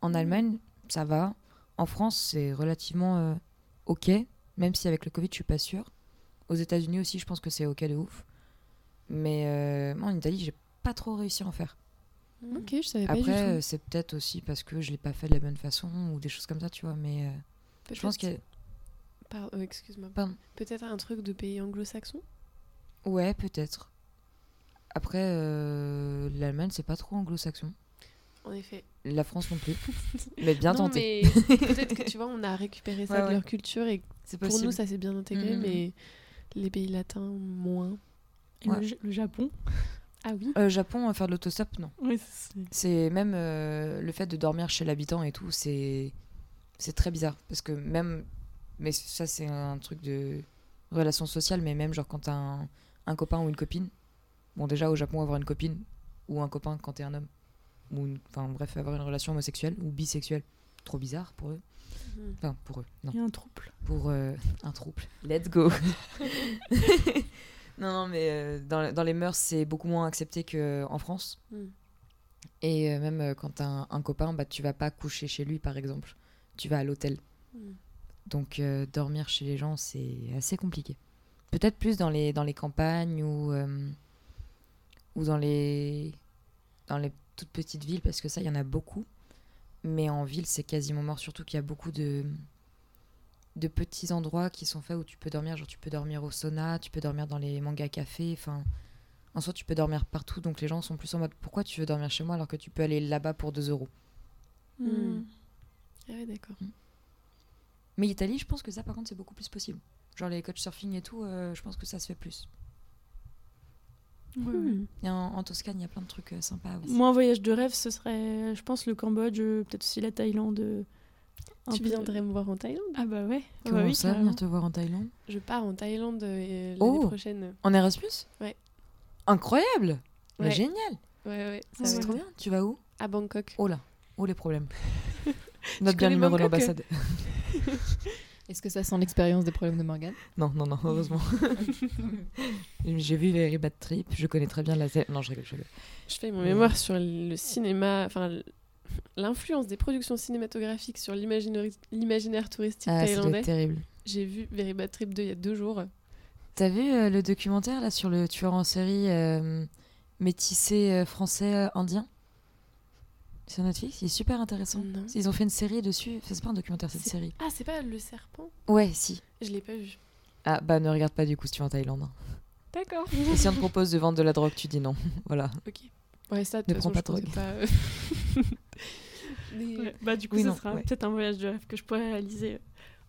En Mhm. Allemagne ça va, en France c'est relativement euh, ok, même si avec le Covid je suis pas sûre. Aux États-Unis aussi je pense que c'est ok de ouf. Mais euh, moi en Italie j'ai pas trop réussi à en faire. Ok, je savais pas du Après euh, c'est peut-être aussi parce que je l'ai pas fait de la bonne façon ou des choses comme ça tu vois, mais euh, je pense Peut-être- que Pardon, excuse-moi. Peut-être un truc de pays anglo-saxon? Ouais peut-être. Après l'Allemagne c'est pas trop anglo-saxon. En effet. La France non plus. mais bien non, tenté. mais peut-être que tu vois, on a récupéré ça Ouais, de ouais. leur culture et C'est pour possible. nous, ça s'est bien intégré, Mhm. mais les pays latins, moins. Et Ouais. le, Ja- le Japon. Ah oui Euh, Japon, faire de l'autostop, non. Oui, c'est- C'est même euh, le fait de dormir chez l'habitant et tout, c'est c'est très bizarre parce que même mais ça c'est un truc de relation sociale mais même genre quand t'as un, un copain ou une copine bon déjà au Japon avoir une copine ou un copain quand t'es un homme ou une- enfin bref avoir une relation homosexuelle ou bisexuelle trop bizarre pour eux Mhm. enfin pour eux non Il y a un trouble. pour euh, un trouble. Let's go. non, non, mais euh, dans, dans les mœurs, c'est beaucoup moins accepté qu'en France. Mm. Et euh, même euh, quand t'as un, un copain, bah, tu vas pas coucher chez lui, par exemple. tu vas à l'hôtel. Mm. Donc euh, dormir chez les gens, c'est assez compliqué. Peut-être plus dans les, dans les campagnes ou, euh, ou dans, les, dans les toutes petites villes, parce que ça, il y en a beaucoup. Mais en ville, c'est quasiment mort, surtout qu'il y a beaucoup de, de petits endroits qui sont faits où tu peux dormir. Genre, tu peux dormir au sauna, tu peux dormir dans les mangas cafés. Enfin, en soi, tu peux dormir partout. Donc les gens sont plus en mode pourquoi tu veux dormir chez moi alors que tu peux aller là-bas pour 2 euros Mm. Ah ouais, d'accord. Mais Italie, je pense que ça, par contre, c'est beaucoup plus possible. Genre les coach surfing et tout, euh, je pense que ça se fait plus. Ouais. Mm. Et en, en Toscane, il y a plein de trucs euh, sympas aussi. Moi, un voyage de rêve, ce serait, je pense, le Cambodge, euh, peut-être aussi la Thaïlande. euh, Tu viendrais me voir en Thaïlande? Ah bah ouais. Comment bah oui, ça, venir te voir en Thaïlande? Je pars en Thaïlande euh, l'année Oh. prochaine. En Erasmus? Ouais. Incroyable Ouais. génial Ouais, ouais. ça va C'est trop bien. Tu vas où? À Bangkok. Oh là, oh les problèmes? Note bien le numéro de l'ambassade. Est-ce que ça sent l'expérience des problèmes de Morgane? Non, non, non, heureusement. J'ai vu Very Bad Trip, je connais très bien la scène. Non, je rigole, je rigole. Je fais mon Ouais. mémoire sur le cinéma, enfin l'influence des productions cinématographiques sur l'imaginaire touristique Ah, thaïlandais. être terrible. J'ai vu Very Bad Trip 2 il y a deux jours. T'as vu euh, le documentaire là sur le tueur en série euh, métissé euh, français euh, indien? Sur Netflix, il est super intéressant. Non. Ils ont fait une série dessus. Enfin, c'est pas un documentaire, c'est une série. Ah, c'est pas le serpent? Ouais, si. Je l'ai pas vu. Ah bah ne regarde pas du coup si tu vas en Thaïlande. hein. D'accord. Et si on te propose de vendre de la drogue, tu dis non. voilà. Ok. Ouais, ça, de Ne prends pas de pensais pas. Mais- Ouais, Bah du coup, Oui, ce non, sera ouais. peut-être un voyage de rêve que je pourrais réaliser euh,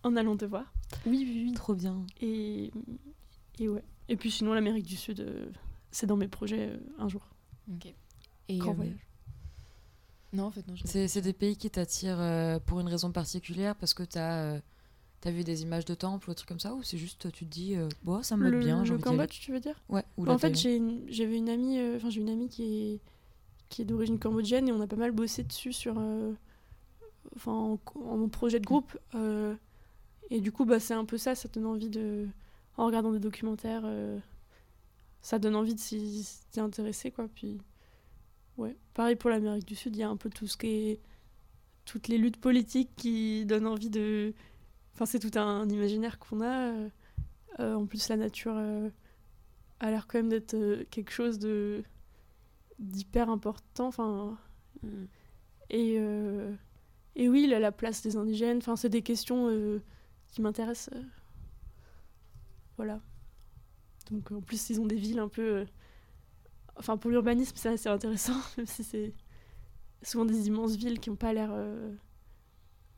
en allant te voir. Oui, oui, oui. Trop bien. Et, et ouais. Et puis sinon, l'Amérique du Sud, euh, c'est dans mes projets euh, un jour. Ok. Et Grand euh, voyage. Non, en fait, non. je- C'est des pays qui t'attirent euh, pour une raison particulière parce que t'as euh, as vu des images de temples ou des trucs comme ça ou c'est juste tu te dis euh, ça me Le, bien le. Cambodge, tu veux dire? Ouais. Ou Bah, En fait, Thaïlande. j'ai une- j'avais une amie, euh, enfin j'ai une amie qui est qui est d'origine cambodgienne et on a pas mal bossé dessus sur, enfin en, en projet de groupe. et du coup, bah c'est un peu ça, ça donne envie de, en regardant des documentaires, ça donne envie de s'y s'y intéresser quoi. Puis ouais, pareil pour l'Amérique du Sud, il y a un peu tout ce qui est toutes les luttes politiques qui donnent envie de, enfin c'est tout un imaginaire qu'on a. euh, en plus, la nature. euh, a l'air quand même d'être euh, quelque chose de d'hyper important enfin Mm. et et oui la, la place des indigènes enfin c'est des questions qui m'intéressent voilà donc en plus ils ont des villes un peu enfin pour l'urbanisme c'est assez intéressant même si c'est souvent des immenses villes qui n'ont pas l'air euh,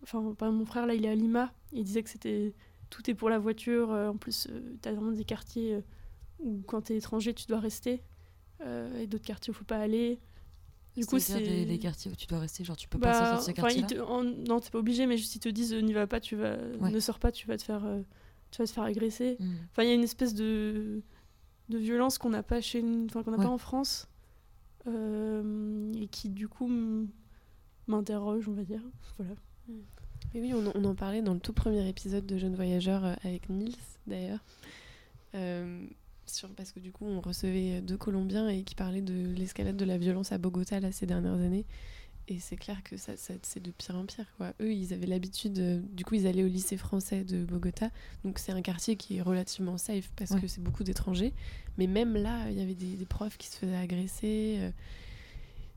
enfin exemple, mon frère là il est à Lima il disait que c'était tout est pour la voiture euh, en plus tu as vraiment des quartiers euh, où quand tu es étranger, tu dois rester. euh, et d'autres quartiers où il faut pas aller. Du coup, c'est. Des, des quartiers où tu dois rester, genre tu peux Bah, pas sortir de ce quartier te- en- Non, t'es pas obligé, mais juste ils te disent euh, n'y va pas, tu vas, Ouais. ne sors pas, tu vas te faire, euh, tu vas te faire agresser. Hmm. Enfin, il y a une espèce de, de violence qu'on n'a pas chez, nous- enfin qu'on n'a Ouais. pas en France, euh, et qui du coup m'interroge, on va dire. Voilà. Oui, on, en- on en parlait dans le tout premier épisode de Jeunes Voyageurs euh, avec Nils, d'ailleurs. Euh, sur, parce que du coup, on recevait deux Colombiens et qui parlaient de l'escalade de la violence à Bogota là, ces dernières années. Et c'est clair que ça, ça- c'est de pire en pire. Quoi. Eux, ils avaient l'habitude. euh, du coup, ils allaient au lycée français de Bogota. Donc, c'est un quartier qui est relativement safe parce Ouais. que c'est beaucoup d'étrangers. Mais même là, il y avait des, des profs qui se faisaient agresser. euh,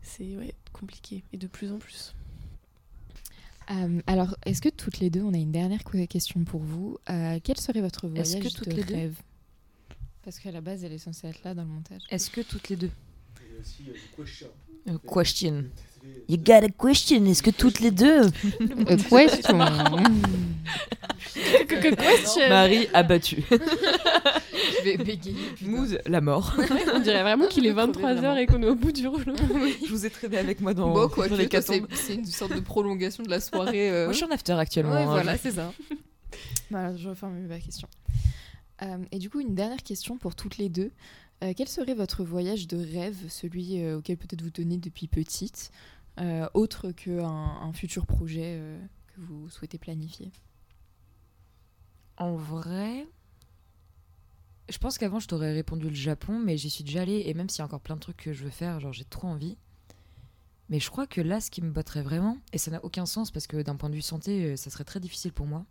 c'est ouais, compliqué. Et de plus en plus. Euh, alors, est-ce que toutes les deux, on a une dernière que- question pour vous. Euh, quel serait votre voyage que toutes de les deux rêve? Parce qu'à la base, elle est censée être là dans le montage. Est-ce que toutes les deux? Et aussi, euh, du question. Euh, Question. You got a question Est-ce que toutes les deux Euh, question question Marie abattue. Je vais bégayer. Mood, la mort. On dirait vraiment qu'il est Crever 23h vraiment. et qu'on est au bout du rouleau. Je vous ai traîné avec moi dans, Bon, quoi dans que, les toi, c'est catombes. c'est une sorte de prolongation de la soirée. euh. Moi, je suis en after actuellement. Ouais, hein. voilà, c'est ça. voilà, je reformule ma question. Euh, et du coup, une dernière question pour toutes les deux. Euh, quel serait votre voyage de rêve, celui euh, auquel peut-être vous tenez depuis petite, euh, autre qu'un un futur projet que vous souhaitez planifier? En vrai, je pense qu'avant je t'aurais répondu le Japon, mais j'y suis déjà allée et même s'il y a encore plein de trucs que je veux faire, genre j'ai trop envie. Mais je crois que là, ce qui me botterait vraiment, et ça n'a aucun sens parce que d'un point de vue santé, ça serait très difficile pour moi,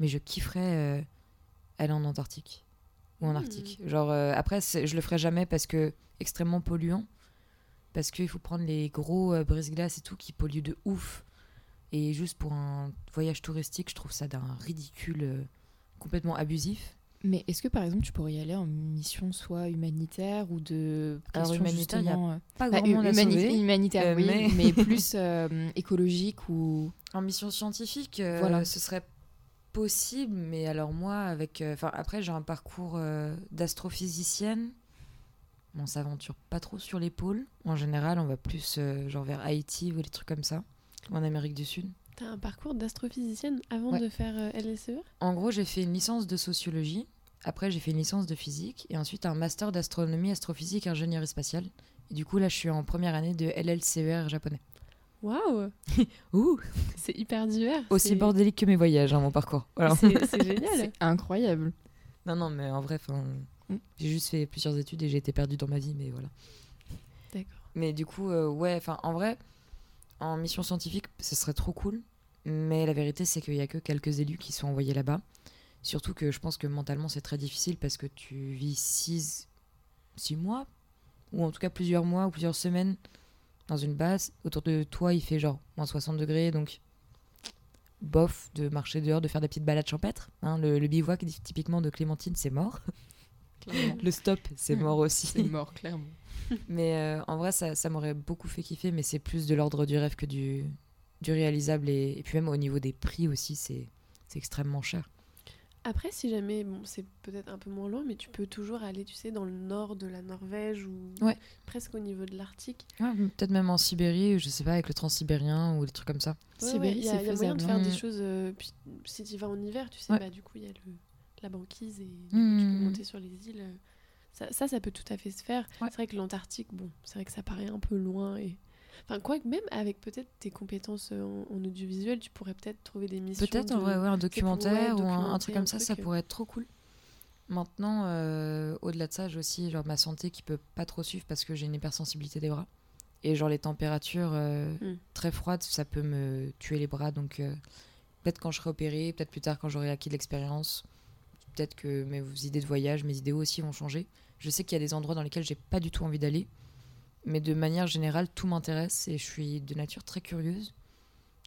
mais je kifferais aller en Antarctique ou en Hmm. Arctique. Genre, euh, après, je le ferai jamais parce que extrêmement polluant, parce qu'il faut prendre les gros euh, brise-glaces et tout qui polluent de ouf. Et juste pour un voyage touristique, je trouve ça d'un ridicule euh, complètement abusif. Mais est-ce que par exemple tu pourrais y aller en mission soit humanitaire ou de Alors, humanitaire, il a euh, Pas bah, grand monde humani- sauver. humanitaire oui, mais- mais, plus euh, écologique ou En mission scientifique, euh, Voilà. ce serait possible, mais alors moi, avec, euh, enfin après j'ai un parcours euh, d'astrophysicienne. On s'aventure pas trop sur les pôles. En général, on va plus euh, genre vers Haïti ou des trucs comme ça, ou en Amérique du Sud. T'as un parcours d'astrophysicienne avant Ouais. de faire LSE En gros, j'ai fait une licence de sociologie. Après, j'ai fait une licence de physique et ensuite un master d'astronomie, astrophysique, ingénierie spatiale. Et du coup, là, je suis en première année de LLCER japonais. Waouh Ouh, C'est hyper divers. aussi bordélique que mes voyages, hein, mon parcours. Voilà. C'est génial. c'est incroyable. Non, non, mais en vrai, Mm. j'ai juste fait plusieurs études et j'ai été perdue dans ma vie, mais voilà. D'accord. Mais du coup, euh, ouais, enfin, en vrai, en mission scientifique, ce serait trop cool. Mais la vérité, c'est qu'il y a que quelques élus qui sont envoyés là-bas. Surtout que je pense que mentalement, c'est très difficile parce que tu vis six, six mois, ou en tout cas plusieurs mois ou plusieurs semaines dans une base. Autour de toi, il fait genre moins 60 degrés, donc bof de marcher dehors, de faire des petites balades champêtres. hein. le, le bivouac, typiquement de Clémentine, c'est mort. Clairement. Le stop, c'est mort aussi. C'est mort clairement. Mais euh, en vrai, ça, ça m'aurait beaucoup fait kiffer, mais c'est plus de l'ordre du rêve que du, du réalisable. Et, et puis même au niveau des prix aussi, c'est extrêmement cher. Après, si jamais, bon, c'est peut-être un peu moins loin, mais tu peux toujours aller, tu sais, dans le nord de la Norvège ou Ouais. presque au niveau de l'Arctique. Peut-être même en Sibérie, je sais pas, avec le transsibérien ou des trucs comme ça. Ouais, Sibérie, il y a, c'est il y a moyen de faire des choses. euh, puis, si tu vas en hiver, tu sais, Ouais. bah, du coup, il y a le, la banquise et du coup, tu peux monter sur les îles. Ça, ça, ça peut tout à fait se faire. Ouais. C'est vrai que l'Antarctique, bon, c'est vrai que ça paraît un peu loin. Et... Enfin, quoi que même avec peut-être tes compétences euh, en, en audiovisuel, tu pourrais peut-être trouver des missions. Peut-être de- ouais, un documentaire ou un, truc comme ça, ça truc, euh. pourrait être trop cool. Maintenant, euh, au-delà de ça, j'ai aussi genre, ma santé qui peut pas trop suivre parce que j'ai une hypersensibilité des bras. Et genre les températures euh, Mm. très froides, ça peut me tuer les bras. Donc euh, peut-être quand je serai opérée, peut-être plus tard quand j'aurai acquis de l'expérience, peut-être que mes idées de voyage, mes idées aussi vont changer. Je sais qu'il y a des endroits dans lesquels j'ai pas du tout envie d'aller. Mais de manière générale, tout m'intéresse et je suis de nature très curieuse.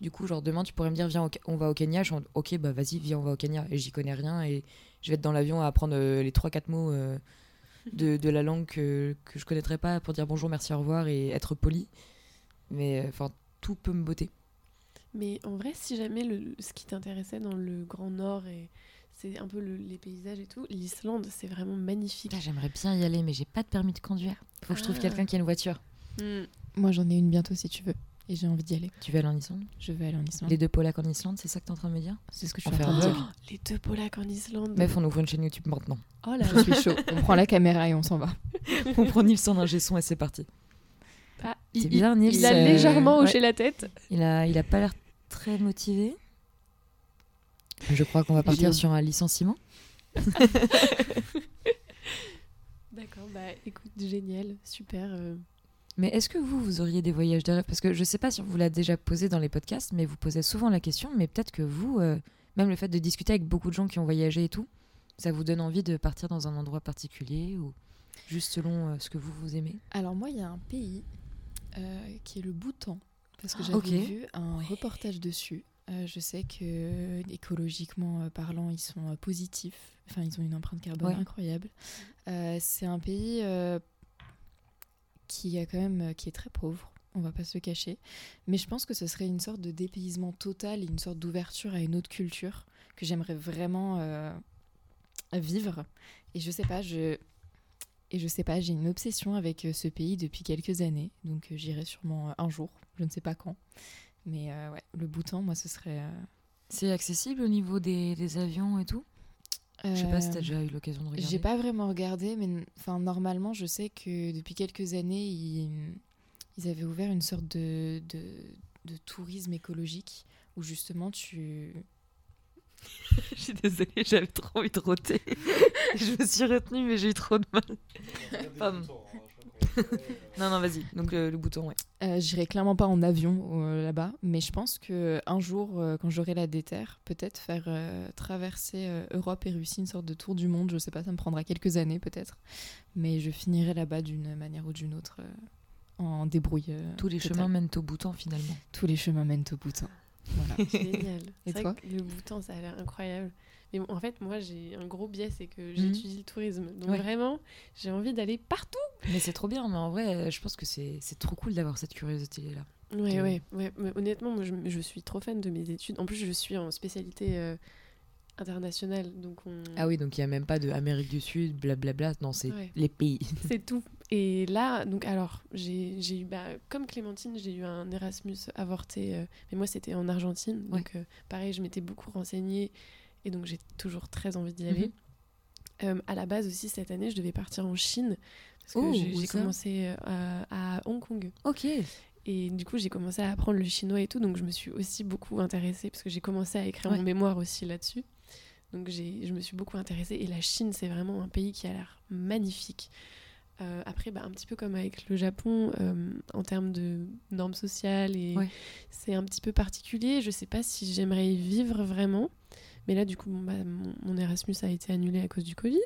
Du coup, genre demain, tu pourrais me dire, viens, on va au Kenya. Je suis en- ok, bah vas-y, viens, on va au Kenya. Et j'y connais rien et je vais être dans l'avion à apprendre euh, les 3-4 mots euh, de, de la langue que, que je connaîtrais pas pour dire bonjour, merci, au revoir et être poli. Mais euh, enfin, tout peut me botter. Mais en vrai, si jamais le, ce qui t'intéressait dans le Grand Nord, et c'est un peu le- les paysages et tout, l'Islande, c'est vraiment magnifique. Là, j'aimerais bien y aller, mais j'ai pas de permis de conduire. Faut que je trouve Ah. quelqu'un qui a une voiture. Hmm. Moi j'en ai une bientôt si tu veux et j'ai envie d'y aller. Tu veux aller en Islande? Je vais aller en Islande. Les deux polacs en Islande, c'est ça que t'es en train de me dire? C'est ce que je suis en train de dire. vlog. Les deux polacs en Islande. Meuf, on ouvre une chaîne YouTube maintenant. Oh là Je suis chaud. On prend la caméra et on s'en va. on prend Nilsson ingé son et c'est parti. Ah, C'est il, bien, il- Nils. il a euh, légèrement ouais. hoché la tête. Il a, il a pas l'air très motivé. Je crois qu'on va partir sur un licenciement. D'accord, bah écoute, génial, super. euh. Mais est-ce que vous, vous auriez des voyages de rêve? Parce que je sais pas si on vous l'a déjà posé dans les podcasts, mais vous posez souvent la question. Mais peut-être que vous, euh, même le fait de discuter avec beaucoup de gens qui ont voyagé et tout, ça vous donne envie de partir dans un endroit particulier ou juste selon euh, ce que vous, vous aimez? Alors moi, il y a un pays euh, qui est le Bhoutan. Parce que Ah, j'avais vu un reportage dessus. Euh, je sais que écologiquement euh, parlant, ils sont euh, positifs. Enfin, ils ont une empreinte carbone Ouais. incroyable. Euh, c'est un pays euh, qui a quand même euh, qui est très pauvre. On va pas se le cacher. Mais je pense que ce serait une sorte de dépaysement total et une sorte d'ouverture à une autre culture que j'aimerais vraiment euh, vivre. Et je sais pas, je et je sais pas, j'ai une obsession avec euh, ce pays depuis quelques années, donc euh, j'irai sûrement euh, un jour, je ne sais pas quand. Mais euh, ouais, le Bhoutan, moi, ce serait. euh, C'est accessible au niveau des, des avions et tout? Je sais pas si t'as euh, déjà eu l'occasion de regarder. J'ai pas vraiment regardé, mais enfin normalement, je sais que depuis quelques années, ils, ils avaient ouvert une sorte de, de, de tourisme écologique où justement tu. Je suis désolée, j'avais trop envie de roter. je me suis retenue, mais j'ai eu trop de mal. Pardon. Non, non, vas-y. Donc le, le bouton, ouais. Euh, J'irai clairement pas en avion euh, là-bas, mais je pense que un jour, euh, quand j'aurai la déterre, peut-être faire euh, traverser euh, Europe et Russie, une sorte de tour du monde. Je sais pas, ça me prendra quelques années peut-être, mais je finirai là-bas d'une manière ou d'une autre euh, en débrouille. euh, Tous les chemins mènent au bouton finalement. tous les chemins mènent au Bhoutan. Voilà. Génial. Et toi que le Bhoutan, ça a l'air incroyable. Mais en fait, moi, j'ai un gros biais, c'est que Mhm. j'étudie le tourisme. Donc Ouais. vraiment, j'ai envie d'aller partout. Mais c'est trop bien, mais en vrai, je pense que c'est trop cool d'avoir cette curiosité-là. Ouais, ouais, ouais. Mais honnêtement, moi, je, je suis trop fan de mes études. En plus, je suis en spécialité euh, internationale. Donc, on... Ah oui, donc il n'y a même pas de Amérique du Sud, blablabla. Non, c'est Ouais. les pays. C'est tout. Et là, donc alors, j'ai eu, bah, comme Clémentine, j'ai eu un Erasmus avorté, euh, mais moi c'était en Argentine. Ouais. Donc euh, pareil, je m'étais beaucoup renseignée et donc j'ai toujours très envie d'y aller. Euh, à la base aussi, cette année, je devais partir en Chine. Parce que Oh, j'ai commencé euh, à, Hong Kong. Ok. Et du coup, j'ai commencé à apprendre le chinois et tout. Donc je me suis aussi beaucoup intéressée parce que j'ai commencé à écrire Ouais. mon mémoire aussi là-dessus. Donc je me suis beaucoup intéressée. Et la Chine, c'est vraiment un pays qui a l'air magnifique. Euh, après, bah, un petit peu comme avec le Japon, euh, en termes de normes sociales, et Ouais. c'est un petit peu particulier. Je sais pas si j'aimerais y vivre vraiment. Mais là, du coup, bon, bah, mon, mon Erasmus a été annulé à cause du Covid,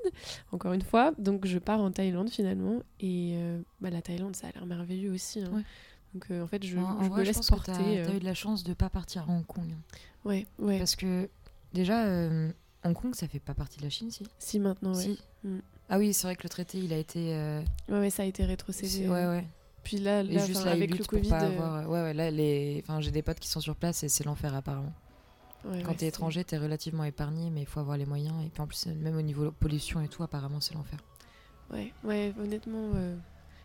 encore une fois. Donc, je pars en Thaïlande finalement. Et euh, bah, la Thaïlande, ça a l'air merveilleux aussi. hein. Ouais. Donc, euh, en fait, je, en, en je vrai, me je laisse pense porter. que t'as euh, as eu de la chance de pas partir à Hong Kong. Ouais, ouais. Parce que déjà, Hong Kong, ça fait pas partie de la Chine, si? Si, maintenant. Si. Mm. Ah oui, c'est vrai que le traité, il a été. Ouais, ouais, ça a été rétrocédé. ouais, ouais. Puis là, là juste là, avec le Covid. avoir- Ouais, ouais, là, les... enfin, j'ai des potes qui sont sur place et c'est l'enfer apparemment. Ouais, Quand ouais, t'es étranger, t'es relativement épargné, mais il faut avoir les moyens. Et puis en plus, même au niveau pollution et tout, apparemment, c'est l'enfer. Ouais, ouais, honnêtement, euh,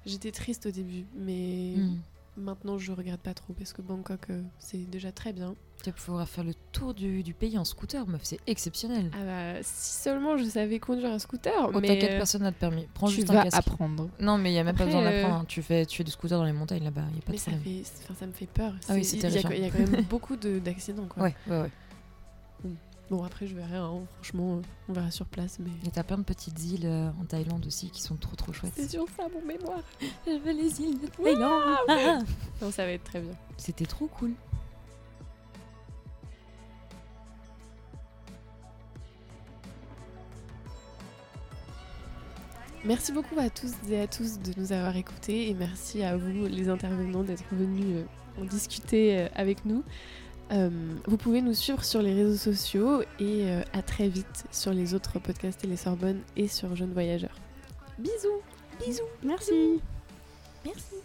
j'étais triste au début. Mais Mm. maintenant, je regrette pas trop parce que Bangkok, euh, c'est déjà très bien. Tu vas pouvoir faire le tour du, du pays en scooter, meuf, c'est exceptionnel. Ah bah, si seulement je savais conduire un scooter. Oh, mais t'inquiète, euh, personne n'a de permis. Prends tu juste vas un casque. apprendre. Non, mais il y a même pas besoin d'apprendre. hein. Tu fais, tu fais du scooter dans les montagnes là-bas, il y a pas mais de ça, problème. fait, ça me fait peur. Ah oui, c'est il y a- terrifiant. Il y, a quand même beaucoup de- d'accidents. quoi. Ouais, ouais, ouais. Bon, après, je verrai. hein, franchement, euh, on verra sur place. Mais Et t'as plein de petites îles euh, en Thaïlande aussi qui sont trop trop chouettes. c'est sur ça mon mémoire. Je veux les îles de Thaïlande. Non, ça va être très bien. C'était trop cool. Merci beaucoup à tous et à tous de nous avoir écoutés et merci à vous, les intervenants, d'être venus euh, en discuter avec nous. Euh, vous pouvez nous suivre sur les réseaux sociaux et euh, à très vite sur les autres podcasts et les Sorbonne et sur Jeunes Voyageurs. Bisous Merci. Merci